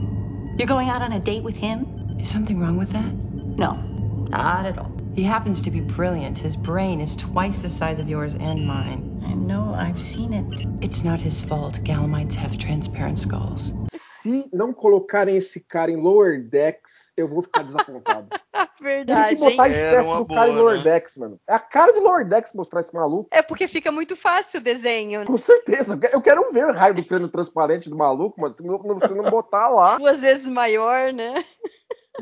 You're going out on a date with him? Is something wrong with that? No. Not at all. He happens to be brilliant. His brain is twice the size of yours and mine. I know, I've seen it. It's not his fault. Galamites have transparent skulls. Se não colocarem esse cara em Lower Decks, eu vou ficar desapontado. Tem que Verdade, botar uma do cara em Lower né? Decks, mano. É a cara de Lower Decks mostrar esse maluco. É porque fica muito fácil o desenho. Com certeza. Eu que- Eu quero ver o raio do crânio transparente do maluco, mano. Se não, se não botar lá, Duas vezes maior, né?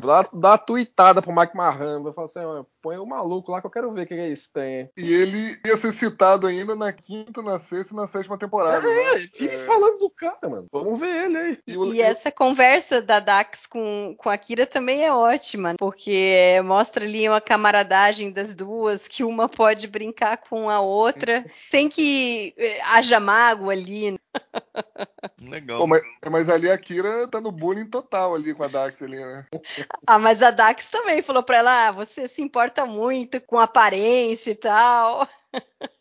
Dá, dá uma tuitada pro Mike Marramba. Fala assim, põe o maluco lá que eu quero ver o que, que é isso tem. E ele ia ser citado ainda na quinta, na sexta e na sétima temporada. É, né? vive falando do cara, mano. Vamos ver ele aí. E o- E essa conversa da Dax com, com a Kira também é ótima, porque mostra ali uma camaradagem das duas, que uma pode brincar com a outra, sem que eh, haja mágoa ali. Legal. Pô, mas, mas ali a Kira tá no bullying total ali com a Dax ali, né? Ah, mas a Dax também falou pra ela: ah, você se importa muito com aparência e tal.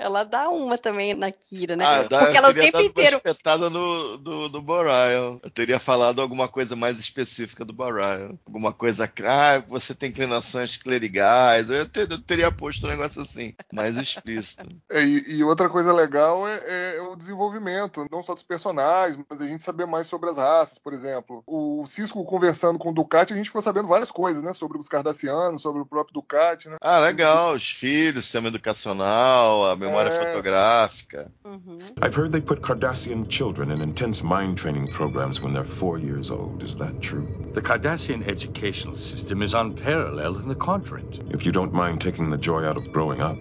Ela dá uma também na Kira, né? Ah, dá, Porque ela o eu teria tempo inteiro. uma espetada no, do, do Borial. Eu teria falado alguma coisa mais específica do Borial. Alguma coisa, ah, você tem inclinações clerigais. Eu, ter- eu teria posto um negócio assim, mais explícito. É, e, e outra coisa legal é, é o desenvolvimento, não só dos personagens, mas a gente saber mais sobre as raças, por exemplo. O Cisco conversando com o Ducati, a gente ficou sabendo várias coisas, né? Sobre os Cardassianos, sobre o próprio Ducati, né? Ah, legal. Os filhos, sistema educacional, a memória É. fotográfica. Uhum. I've heard they put Cardassian children in intense mind training programs when they're four years old. Is that true? The Cardassian educational system is unparalleled in the quadrant. If you don't mind taking the joy out of growing up.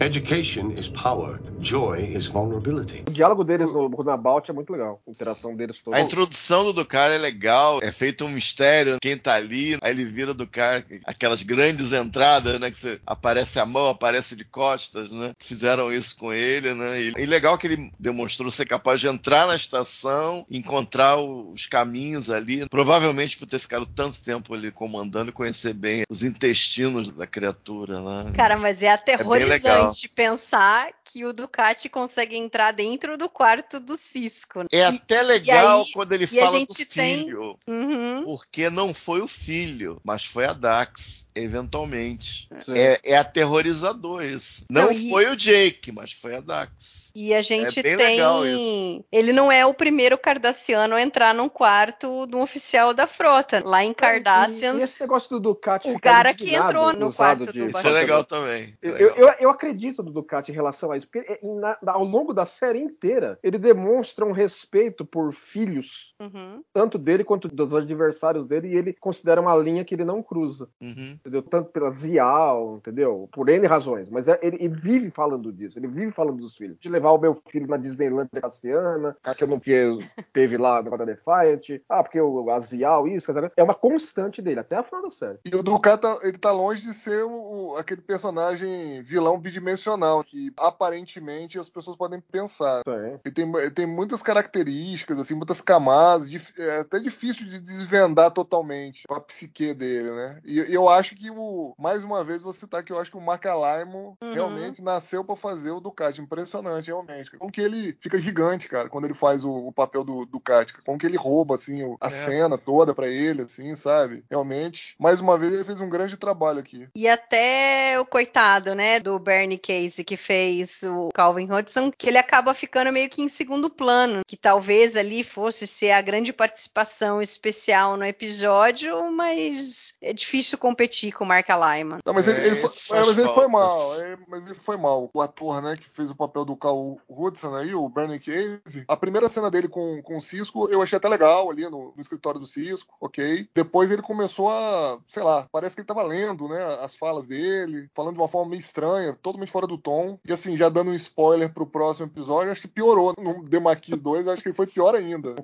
Education is power. Joy is vulnerability. O diálogo deles no Runabout é muito legal. A interação deles toda. A introdução do Ducar é legal, é feito um mistério, quem tá ali, aí ele vira do cara, aquelas grandes entradas, né, que você aparece a mão, aparece de costas, né, fizeram isso com ele, né, e, e legal que ele demonstrou ser capaz de entrar na estação, encontrar os caminhos ali, provavelmente por ter ficado tanto tempo ali comandando e conhecer bem os intestinos da criatura, né. Cara, mas é legal. Aterrorizante pensar que o Ducati consegue entrar dentro do quarto do Cisco. É E- até legal aí- quando ele e fala do gente tem- filho. Uhum. Porque não foi o filho, mas foi a Dax, eventualmente. É, é aterrorizador isso. Não, Não, e- foi o Jake, mas foi a Dax. E a gente É bem tem. legal isso. Ele não é o primeiro Cardassiano a entrar num quarto de um oficial da frota. Lá em Cardassians, E esse negócio do Ducati o cara que entrou no quarto de- do Isso é legal também. Eu, Legal. eu, eu acredito no Ducati em relação a isso, porque é, na- ao longo da série inteira ele demonstra um respeito por filhos, Uhum. tanto dele quanto dos adversários dele, e ele considera uma linha que ele não cruza, Uhum. entendeu? Tanto pela Zial, entendeu? Por N razões, mas é- ele, ele vive falando disso, ele vive falando dos filhos. De levar o meu filho na Disneyland Cassiana, que eu não que teve lá no da Defiant, ah, porque o a Zial, isso, é uma constante dele, até a final da série. E o Ducat, tá- ele tá longe de ser o- aquele personagem vilão bidimensional, que aparentemente as pessoas podem pensar. Tem. Ele tem, tem muitas características, assim, muitas camadas, dif- é até difícil de desvendar totalmente a psique dele, né? E, e eu acho que, o, mais uma vez, vou citar que eu acho que o Mark Alaimo Uhum. realmente nasceu pra fazer o Ducat. Impressionante, realmente. Como que ele fica gigante, cara, quando ele faz o, o papel do Ducat. Como que ele rouba, assim, o- a É. cena toda pra ele, assim, sabe? Realmente. Mais uma vez, ele fez um grande trabalho aqui. E até o coitado, né, do Bernie Casey que fez o Calvin Hudson, que ele acaba ficando meio que em segundo plano, que talvez ali fosse ser a grande participação especial no episódio, mas é difícil competir com o Mark Lyman. Não, mas, ele, É, ele foi, é, faz mas ele foi mal. é, mas ele foi mal. O ator, né, que fez o papel do Cal Hudson aí, o Bernie Casey, a primeira cena dele com, com o Cisco, eu achei até legal ali no, no escritório do Cisco, ok. Depois ele começou a, sei lá, parece que ele tava lendo, né, as falas dele, falando de uma forma meio estranha, totalmente fora do tom. E assim, já dando um spoiler pro próximo episódio, acho que piorou. No The Maquis 2, acho que foi pior ainda.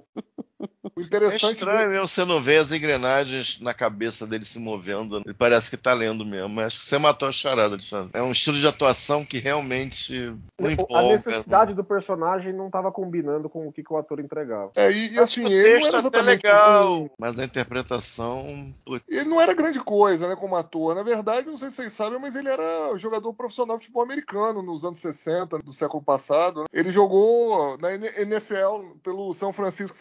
O É interessante estranho mesmo você não vê as engrenagens na cabeça dele se movendo. Ele parece que tá lendo mesmo. Mas acho que você matou a charada, Alexandre. É um estilo de atuação que realmente não a empolga. necessidade do personagem não estava combinando com o que, que o ator entregava. É, e, e assim, o ele não texto era é até legal, um- mas a interpretação. Ele não era grande coisa, né, como ator. Na verdade, não sei se vocês sabem, mas ele era jogador profissional de futebol americano nos anos 60 do século passado. né. Ele jogou na NFL pelo São Francisco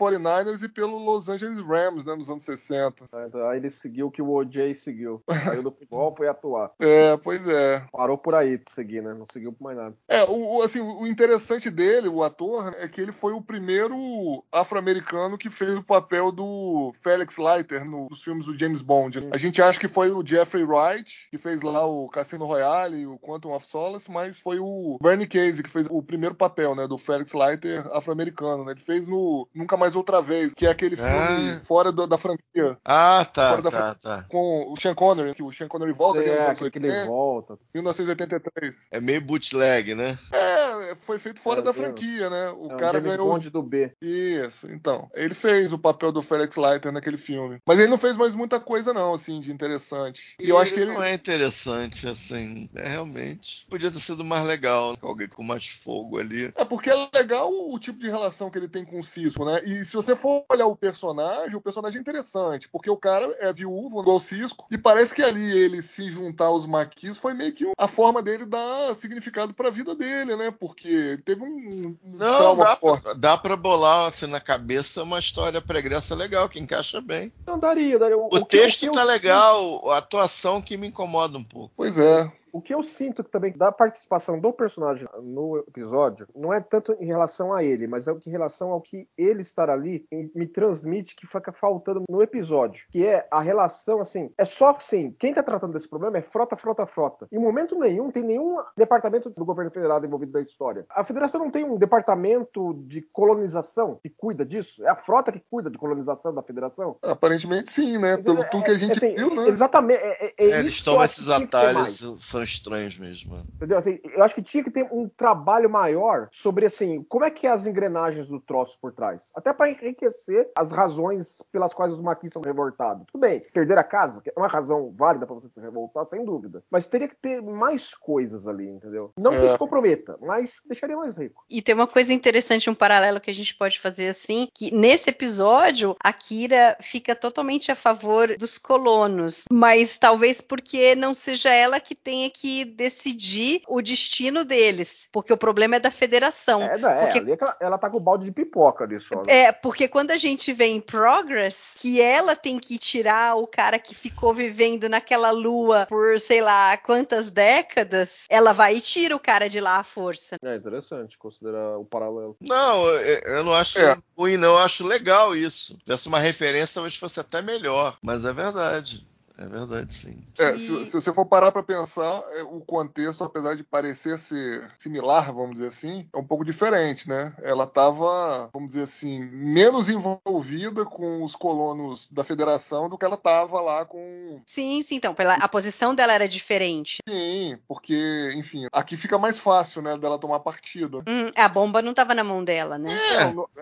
49ers e pelo Los Angeles Rams, né, nos anos 60. Então, Aí ele seguiu o que o OJ seguiu. Saiu do futebol, foi atuar. É, pois é. Parou por aí de seguir, né? Não seguiu por mais nada. É, o, o- assim, o interessante dele, o ator, é que ele foi o primeiro afro-americano que fez o papel do Felix Leiter no- nos filmes do James Bond. A gente acha que foi o Jeffrey Wright, que fez lá o Cassino Royale e o Quantum of Solace, mas foi o Bernie Casey que fez o primeiro papel, né, do Felix Leiter afro-americano, né? Ele fez no Nunca Mais Outra Vez, que é aquele filme Ah. fora do- da franquia, Ah, tá, Fora da tá, tá. com o Sean Connery, que o Sean Connery volta nos É, anos que, ele 80, volta. 1983. É meio bootleg, né? É, foi feito fora É, da franquia, né? O É o cara James ganhou. Bond do B. Isso, então. Ele fez o papel do Felix Leiter naquele filme. Mas ele não fez mais muita coisa, não, assim, de interessante. E eu acho que ele. não é interessante, assim. É realmente. Podia ter sido mais legal, com alguém com mais fogo ali. É porque é legal o tipo de relação que ele tem com o Cisco, né? E se você for olhar o personagem, o personagem é interessante, porque o cara é viúvo, igual o Cisco, e parece que ali ele se juntar aos maquis foi meio que a forma dele dar significado pra vida dele, né? Porque teve um, Não, dá pra, dá pra bolar assim na cabeça uma história pregressa legal, que encaixa bem. Não daria, daria. O, que- texto que eu tá legal, a atuação que me incomoda um pouco. Pois é. O que eu sinto que também da participação do personagem no episódio não é tanto em relação a ele, mas é o que em relação ao que ele estar ali me transmite que fica faltando no episódio, que é a relação assim, é só assim, quem tá tratando desse problema é frota, frota, frota. Em momento nenhum tem nenhum departamento do governo federal envolvido na história. A federação não tem um departamento de colonização que cuida disso, é a frota que cuida de colonização da federação. Aparentemente sim, né? Pelo tudo que a gente Assim, viu, né? Exatamente. É, é- é É, eles tomam esses atalhos. São estranhos mesmo. Entendeu? Assim, eu acho que tinha que ter um trabalho maior sobre assim, como é que é as engrenagens do troço por trás. Até para enriquecer as razões pelas quais os maquis são revoltados. Tudo bem, perder a casa que é uma razão válida para você se revoltar, sem dúvida. Mas teria que ter mais coisas ali, entendeu? Não que É. isso comprometa, mas deixaria mais rico. E tem uma coisa interessante, um paralelo que a gente pode fazer assim, que nesse episódio a Kira fica totalmente a favor dos colonos, mas talvez porque não seja ela que tenha tenha que decidir o destino deles, porque o problema é da federação. É, não, é, porque... ali é que ela, ela tá com o balde de pipoca ali só. né? É, porque quando a gente vê em Progress que ela tem que tirar o cara que ficou vivendo naquela lua por sei lá quantas décadas, ela vai e tira o cara de lá à força. É interessante considerar o paralelo. Não, eu eu não acho É. ruim, não. Eu acho legal isso. Se tivesse uma referência, talvez fosse até melhor. Mas é verdade. É verdade, sim. É, se, se você for parar para pensar, é, o contexto, apesar de parecer ser similar, vamos dizer assim, é um pouco diferente, né? Ela estava, vamos dizer assim, menos envolvida com os colonos da Federação do que ela estava lá com. Sim, sim, então, pela, a posição dela era diferente. Sim, porque, enfim, aqui fica mais fácil, né, dela tomar partida. Hum, a bomba não estava na mão dela, né?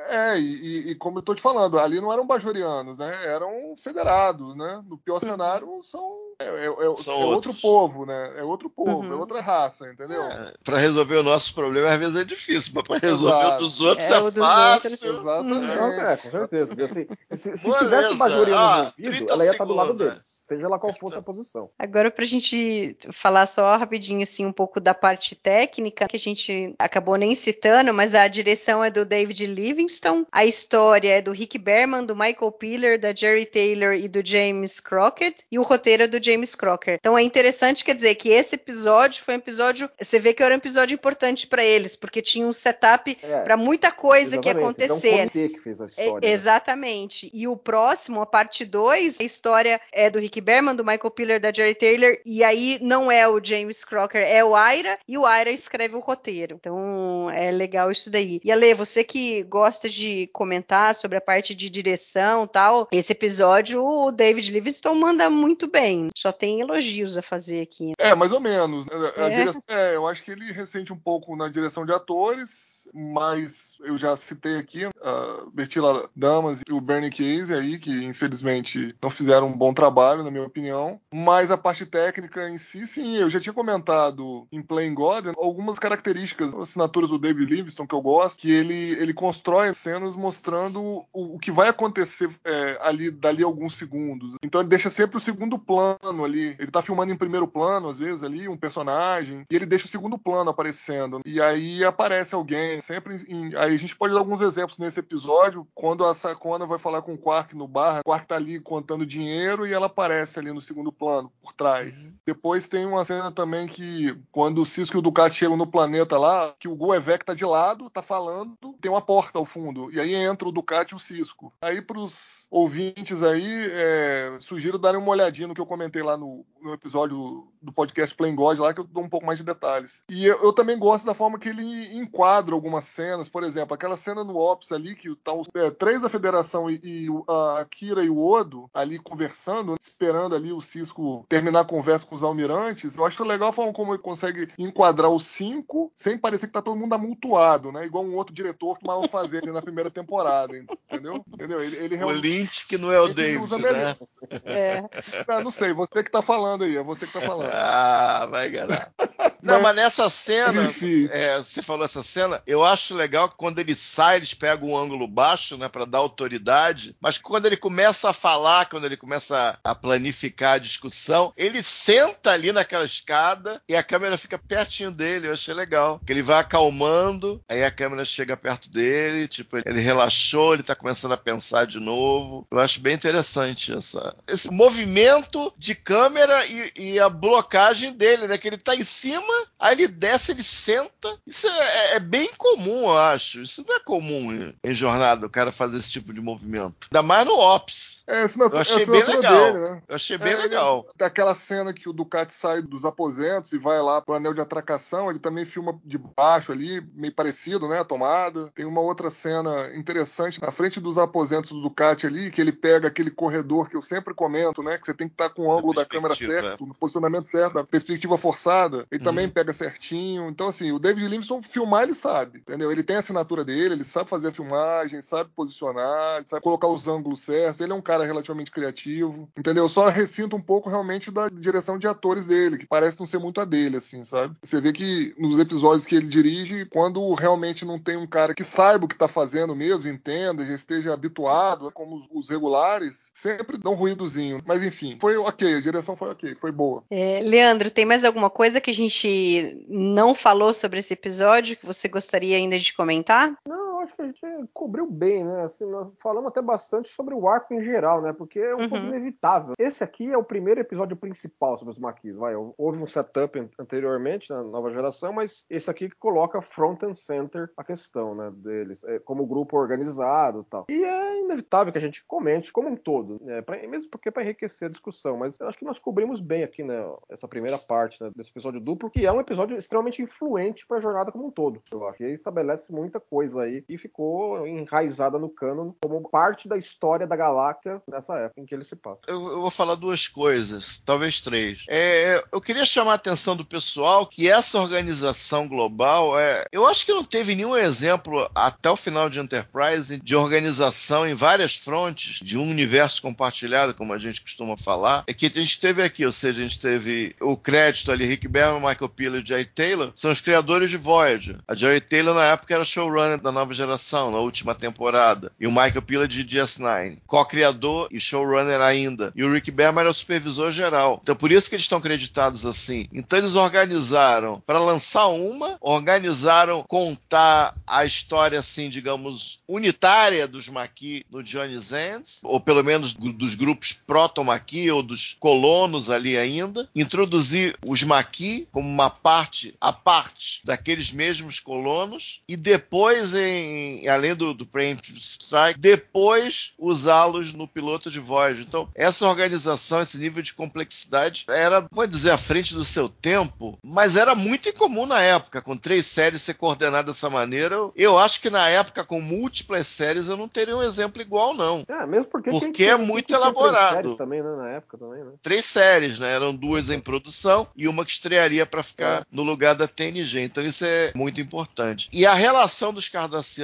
É, e, e- e como eu tô te falando, ali não eram bajorianos, né? Eram federados, né? No pior cenário, são. É, é- é- São é outro povo, né? É outro povo, Uhum. é outra raça, entendeu? Para resolver o nosso problema, às vezes é difícil, mas para resolver Exato. o dos outros É, é, o dos fácil. outros. Exatamente. Não, é, com certeza. Porque, assim, se, se tivesse Bajoriano Ah, envolvido, 30 ela ia estar do lado deles. Seja lá qual fosse a posição. Agora, pra gente falar só rapidinho, assim, um pouco da parte técnica, que a gente acabou nem citando, mas a direção é do David Livingston, a história é do Rick Berman, do Michael Piller, da Jerry Taylor e do James Crockett, e o roteiro é do James Crocker. Então é interessante, quer dizer, que esse episódio foi um episódio, você vê que era um episódio importante pra eles, porque tinha um setup É, pra muita coisa que ia exatamente. Então, acontecer. É um comitê que fez a É, história. né? exatamente. E o próximo, a parte 2, a história é do Rick Berman, do Michael Piller, da Jerry Taylor, e aí não é o James Crocker, é o Ira, e o Ira escreve o roteiro. Então é legal isso daí. E Ale, você que gosta de comentar sobre a parte de direção e tal, esse episódio o David Livingston manda muito bem. Só tem elogios a fazer aqui. É, mais ou menos. né? É. direção- é, eu acho que ele ressente um pouco na direção de atores, mas eu já citei aqui a Bertila Damas e o Bernie Case aí, que infelizmente não fizeram um bom trabalho, na minha opinião. Mas a parte técnica em si, sim, eu já tinha comentado em Playing God algumas características, assinaturas do David Livingston que eu gosto, que ele, ele constrói cenas mostrando o, o que vai acontecer é, ali dali a alguns segundos. Então ele deixa sempre o segundo plano ali. Ele tá filmando em primeiro plano, às vezes, ali, um personagem, e ele deixa o segundo plano aparecendo. E aí aparece alguém, sempre em- Aí a gente pode dar alguns exemplos nesse episódio, quando a Sakona vai falar com o Quark no bar, o Quark tá ali contando dinheiro e ela aparece ali no segundo plano, por trás. Depois tem uma cena também que, quando o Cisco e o Ducat chegam no planeta lá, que o Goevec tá de lado, tá falando, tem uma porta ao fundo, e aí entra o Ducat e o Cisco. Aí pros ouvintes aí, é, sugiro darem uma olhadinha no que eu comentei lá no, no episódio do podcast Playing God, lá que eu dou um pouco mais de detalhes. E eu, eu também gosto da forma que ele enquadra algumas cenas, por exemplo, aquela cena no Ops ali, que tá os é, três da Federação e, e a Kira e o Odo ali conversando, esperando ali o Cisco terminar a conversa com os almirantes. Eu acho legal a forma como ele consegue enquadrar os cinco sem parecer que tá todo mundo amultuado, né? Igual um outro diretor que mal fazer ali na primeira temporada, entendeu? Entendeu? Ele, ele realmente Lynch que não é o David, né? É. Ah, não sei, você que tá falando aí, é você que tá falando. Ah, vai enganar. Não, mas nessa cena, é, você falou essa cena, eu acho legal que quando ele sai, eles pegam um ângulo baixo, né, para dar autoridade, mas quando ele começa a falar, quando ele começa a planificar a discussão, ele senta ali naquela escada e a câmera fica pertinho dele, eu achei legal. Que ele vai acalmando, aí a câmera chega perto dele, tipo, ele relaxou, ele tá começando a pensar de novo. Eu acho bem interessante essa, esse movimento de câmera e, e a blocagem dele, né? Que ele tá em cima, aí ele desce, ele senta. Isso é, é bem comum, eu acho. Isso não é comum em, em jornada, o cara fazer esse tipo de movimento. Ainda mais no Ops. É, assinatura- Eu achei é bem assinatura legal. dele, né? Eu achei bem É, legal. ele- daquela cena que o Ducati sai dos aposentos e vai lá pro anel de atracação, ele também filma de baixo ali, meio parecido, né? A tomada. Tem uma outra cena interessante na frente dos aposentos do Ducati ali, que ele pega aquele corredor que eu sempre comento, né? Que você tem que estar com o ângulo da câmera perspectiva, certo, no posicionamento certo, a perspectiva forçada. Ele também frame pega certinho. Então, assim, o David Livingston filmar, ele sabe, entendeu? Ele tem a assinatura dele, ele sabe fazer a filmagem, sabe posicionar, sabe colocar os ângulos certos. Ele é um cara relativamente criativo, entendeu? Eu só recinto um pouco realmente da direção de atores dele, que parece não ser muito a dele, assim, sabe? Você vê que nos episódios que ele dirige, quando realmente não tem um cara que saiba o que tá fazendo mesmo, entenda, já esteja habituado, como os, os regulares, sempre dá um ruídozinho. Mas enfim, foi ok, a direção foi ok, foi boa. É, Leandro, tem mais alguma coisa que a gente não falou sobre esse episódio que você gostaria ainda de comentar? Não, acho que a gente cobriu bem, né? Assim, nós falamos até bastante sobre o arco em geral, né? Porque é um Uhum. pouco inevitável. Esse aqui é o primeiro episódio principal sobre os maquis, vai. Houve um setup an- anteriormente na nova geração, mas esse aqui que coloca front and center a questão, né, deles, é, como grupo organizado e tal. E é inevitável que a gente comente como um todo, né, pra- mesmo porque é para enriquecer a discussão, mas eu acho que nós cobrimos bem aqui, né, essa primeira parte né, desse episódio duplo, que é um episódio extremamente influente para a jornada como um todo, eu acho. E aí estabelece muita coisa aí e ficou enraizada no canon como parte da história da galáxia nessa época em que ele se passa. Eu, eu vou falar duas coisas, talvez três. É, eu queria chamar a atenção do pessoal que essa organização global, é, eu acho que não teve nenhum exemplo até o final de Enterprise de organização em várias frontes de um universo compartilhado, como a gente costuma falar. É que a gente teve aqui, ou seja, a gente teve o crédito ali, Rick Berman, Michael Piller e Jerry Taylor, são os criadores de Voyager. A Jerry Taylor na época era showrunner da nova geração, na última temporada, e o Michael Piller de DS9, co-criador e showrunner ainda. E o Rick Berman era o supervisor geral. Então por isso que eles estão creditados assim. Então eles organizaram para lançar uma, organizaram contar a história assim, digamos, unitária dos Maquis no Johnny's End, ou pelo menos do- dos grupos proto-Maquis ou dos colonos ali ainda, introduzir os Maquis como uma parte à parte daqueles mesmos colonos e depois em além do, do Preemptive Strike, depois usá-los no piloto de Voyager. Então, essa organização, esse nível de complexidade era, pode dizer, à frente do seu tempo, mas era muito incomum na época, com três séries ser coordenada dessa maneira. Eu, acho que na época, com múltiplas séries, eu não teria um exemplo igual, não. É, mesmo porque, Porque é muito tinha três elaborado. séries também, né, na época também, né? Três séries, né? Eram duas em produção e uma que estrearia para ficar no lugar da TNG. Então isso é muito importante. E a relação dos cardassianos,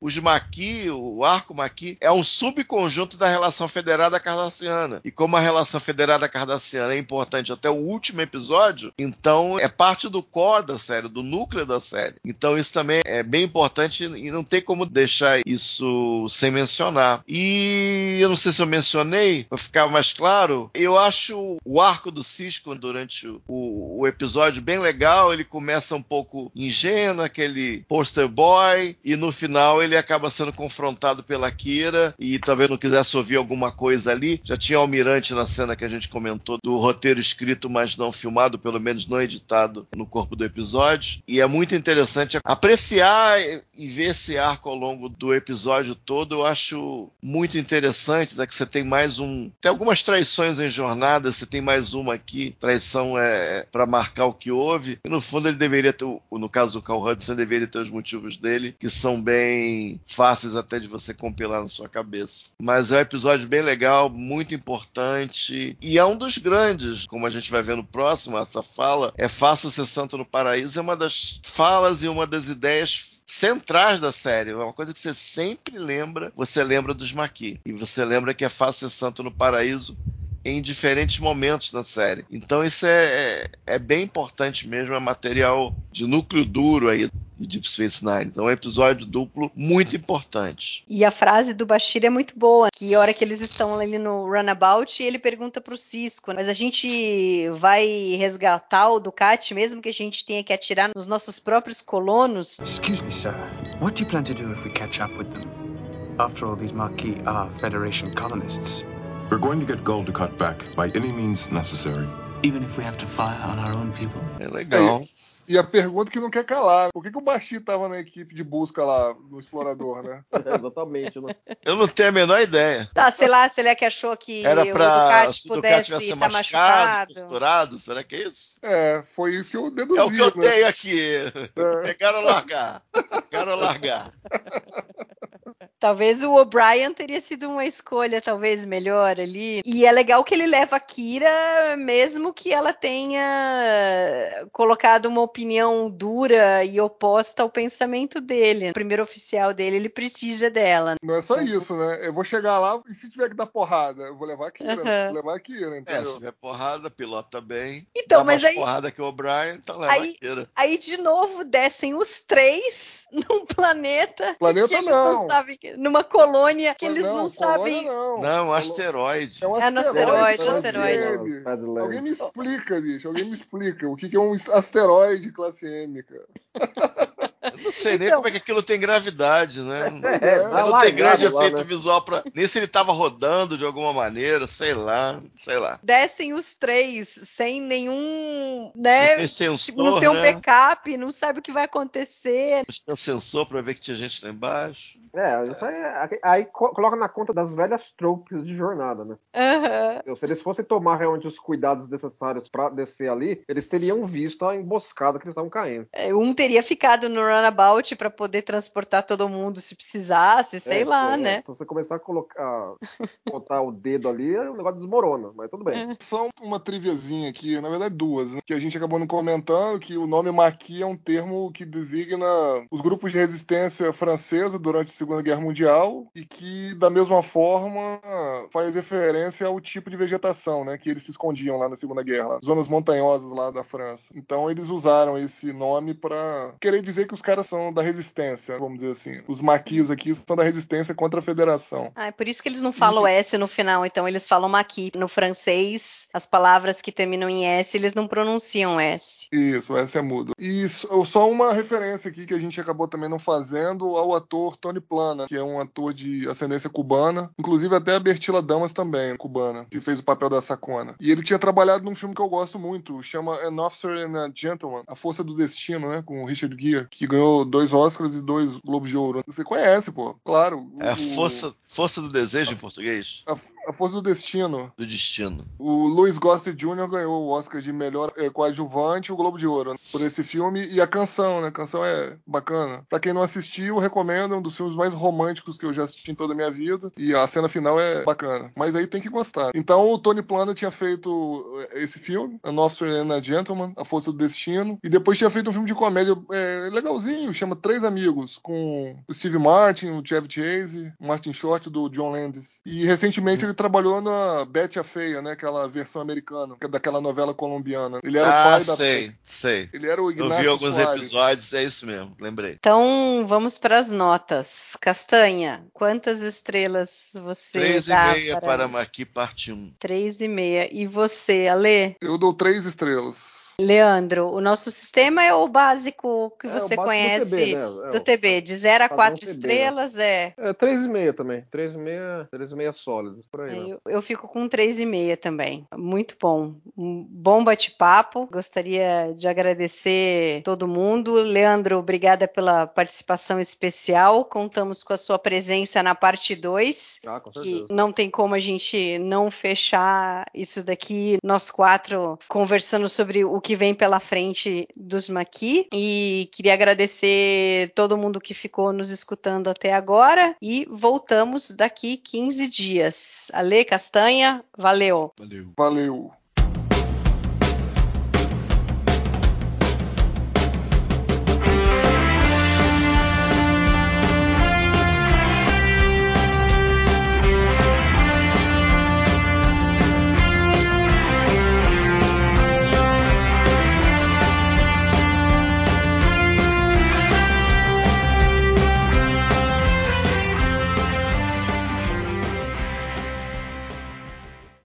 os Maquis, o arco Maquis, é um subconjunto da relação federada cardassiana. E como a relação federada cardassiana é importante até o último episódio, então é parte do core da série, do núcleo da série. Então isso também é bem importante e não tem como deixar isso sem mencionar. E eu não sei se eu mencionei, para ficar mais claro, eu acho o arco do Cisco durante o, o episódio bem legal. Ele começa um pouco ingênuo, aquele poster boy, e no final ele acaba sendo confrontado pela Kira e talvez não quisesse ouvir alguma coisa ali. Já tinha Almirante na cena que a gente comentou do roteiro escrito, mas não filmado, pelo menos não editado no corpo do episódio. E é muito interessante apreciar e ver esse arco ao longo do episódio todo. Eu acho muito interessante, né, que você tem mais um. Tem algumas traições em jornada, você tem mais uma aqui. Traição é para marcar o que houve. E no fundo ele deveria ter, no caso do Carl Hudson, deveria ter os motivos dele, que são bem fáceis até de você compilar na sua cabeça. Mas é um episódio bem legal, muito importante. E é um dos grandes, como a gente vai ver no próximo, essa fala. É fácil ser santo no paraíso, é uma das falas e uma das ideias centrais da série. É uma coisa que você sempre lembra. Você lembra dos Maquis. E você lembra que é fácil ser santo no paraíso em diferentes momentos da série. Então isso é, é, é bem importante mesmo, é material de núcleo duro aí de Deep Space Nine. Então é um episódio duplo muito importante. E a frase do Bashir é muito boa, que a hora que eles estão ali no runabout, ele pergunta pro Cisco, mas a gente vai resgatar o Ducati mesmo que a gente tenha que atirar nos nossos próprios colonos? Excuse me, sir. What do you plan to do if we catch up with them? After all, these Maquis are Federation colonists. We're going to get Gold to cut back by any means necessary. Even if we have to fire on our own people? É legal. E a pergunta que não quer calar: por que, que o Baixi tava na equipe de busca lá no Explorador, né? É, exatamente. Né? Eu não tenho a menor ideia. Ah, sei lá, se ele que achou que Era o pra Ducati Ducati pudesse tivesse estar machucado, costurado, será que é isso? É, foi isso que eu deduzi. É o que eu né? tenho aqui. Pegaram largar. Pegaram largar. Talvez o O'Brien teria sido uma escolha, talvez, melhor ali. E é legal que ele leva a Kira, mesmo que ela tenha colocado uma opinião dura e oposta ao pensamento dele. O primeiro oficial dele, ele precisa dela. Não é só isso, né? Eu vou chegar lá e se tiver que dar porrada, eu vou levar a Kira. Aham. Vou levar a Kira, É, entendeu? se tiver porrada, pilota bem. Então, Dá mas mais aí- porrada que o O'Brien, então leva Aí- a Kira. Aí, de novo, descem os três num planeta. Planeta que eles não. sabem numa colônia que eles não, colônia sabem. não. Não, um asteroide. É um É asteroide. asteroide, classe asteroide. Badlands. Alguém me explica, bicho. Alguém me explica. O que que é um asteroide classe M, cara? Eu não sei nem Então- como é que aquilo tem gravidade, né? É, não tem grande lá, efeito né? visual pra. Nem se ele tava rodando de alguma maneira, sei lá, sei lá. Descem os três sem nenhum. Né? Tem Tipo, sensor, não tem um né? backup, não sabe o que vai acontecer. Tinha sensor pra ver que tinha gente lá embaixo. É, isso aí, é- aí co- coloca na conta das velhas tropes de jornada, né? Eu, Se eles fossem tomar realmente os cuidados necessários pra descer ali, eles teriam visto a emboscada que eles estavam caindo. É, Um teria ficado no runabout para poder transportar todo mundo se precisasse, sei É, lá, é, né? Se você começar a colocar, botar o dedo ali, o negócio desmorona, mas tudo bem. Só uma triviazinha aqui, na verdade duas, né? que a gente acabou não comentando, que o nome Maquis é um termo que designa os grupos de resistência francesa durante a Segunda Guerra Mundial e que, da mesma forma, faz referência ao tipo de vegetação, né? Que eles se escondiam lá na Segunda Guerra, lá, zonas montanhosas lá da França. Então eles usaram esse nome para querer dizer que os caras são da resistência, vamos dizer assim. Os Maquis aqui são da resistência contra a Federação. Ah, é por isso que eles não falam S no final, então eles falam maqui. No francês, as palavras que terminam em S, eles não pronunciam S. Isso, essa é mudo. E só uma referência aqui que a gente acabou também não fazendo ao ator Tony Plana, que é um ator de ascendência cubana, inclusive até a Bertila Damas também, cubana, que fez o papel da Sacona. E ele tinha trabalhado num filme que eu gosto muito, chama An Officer and a Gentleman, A Força do Destino, né, com o Richard Gere, que ganhou dois Oscars e dois Globos de Ouro. Você conhece, pô? Claro. É a o- força, força do desejo em português? A, a Força do Destino. Do destino. O Louis Gossett Jr. ganhou o Oscar de melhor eh, coadjuvante e o Globo de Ouro né, por esse filme e a canção, né? A canção é bacana. Pra quem não assistiu, recomendo, é um dos filmes mais românticos que eu já assisti em toda a minha vida e a cena final é bacana. Mas aí tem que gostar. Então o Tony Plana tinha feito eh, esse filme, An Officer and a Gentleman, A Força do Destino, e depois tinha feito um filme de comédia eh, legalzinho, chama Três Amigos, com o Steve Martin, o Chevy Chase, o Martin Short do John Landis. E recentemente ele trabalhou na Betty a Feia, né? Aquela versão americana, é daquela novela colombiana. Ele era o Ah, pai da sei, sei. Ele era o Eu Ignacio vi alguns Soares. episódios, é isso mesmo, lembrei. Então, vamos para as notas. Castanha, quantas estrelas você Três e dá meia para... para Maqui, parte 1. Três e meia. E você, Ale? Eu dou três estrelas. Leandro, o nosso sistema é o básico que É, você básico do conhece TB, né? É, do TB, de 0 a padrão 4 TB, né? estrelas, é. É, 3,5 também. 3,5 3,5 sólidos, por aí. É, né? Eu, eu fico com 3,5 também. Muito bom. Um bom bate-papo. Gostaria de agradecer todo mundo. Leandro, obrigada pela participação especial. Contamos com a sua presença na parte 2. Ah, com certeza. não tem como a gente não fechar isso daqui, nós quatro conversando sobre o que vem pela frente dos Maqui. E queria agradecer todo mundo que ficou nos escutando até agora. E voltamos daqui 15 dias. Ale Castanha, valeu! Valeu. Valeu.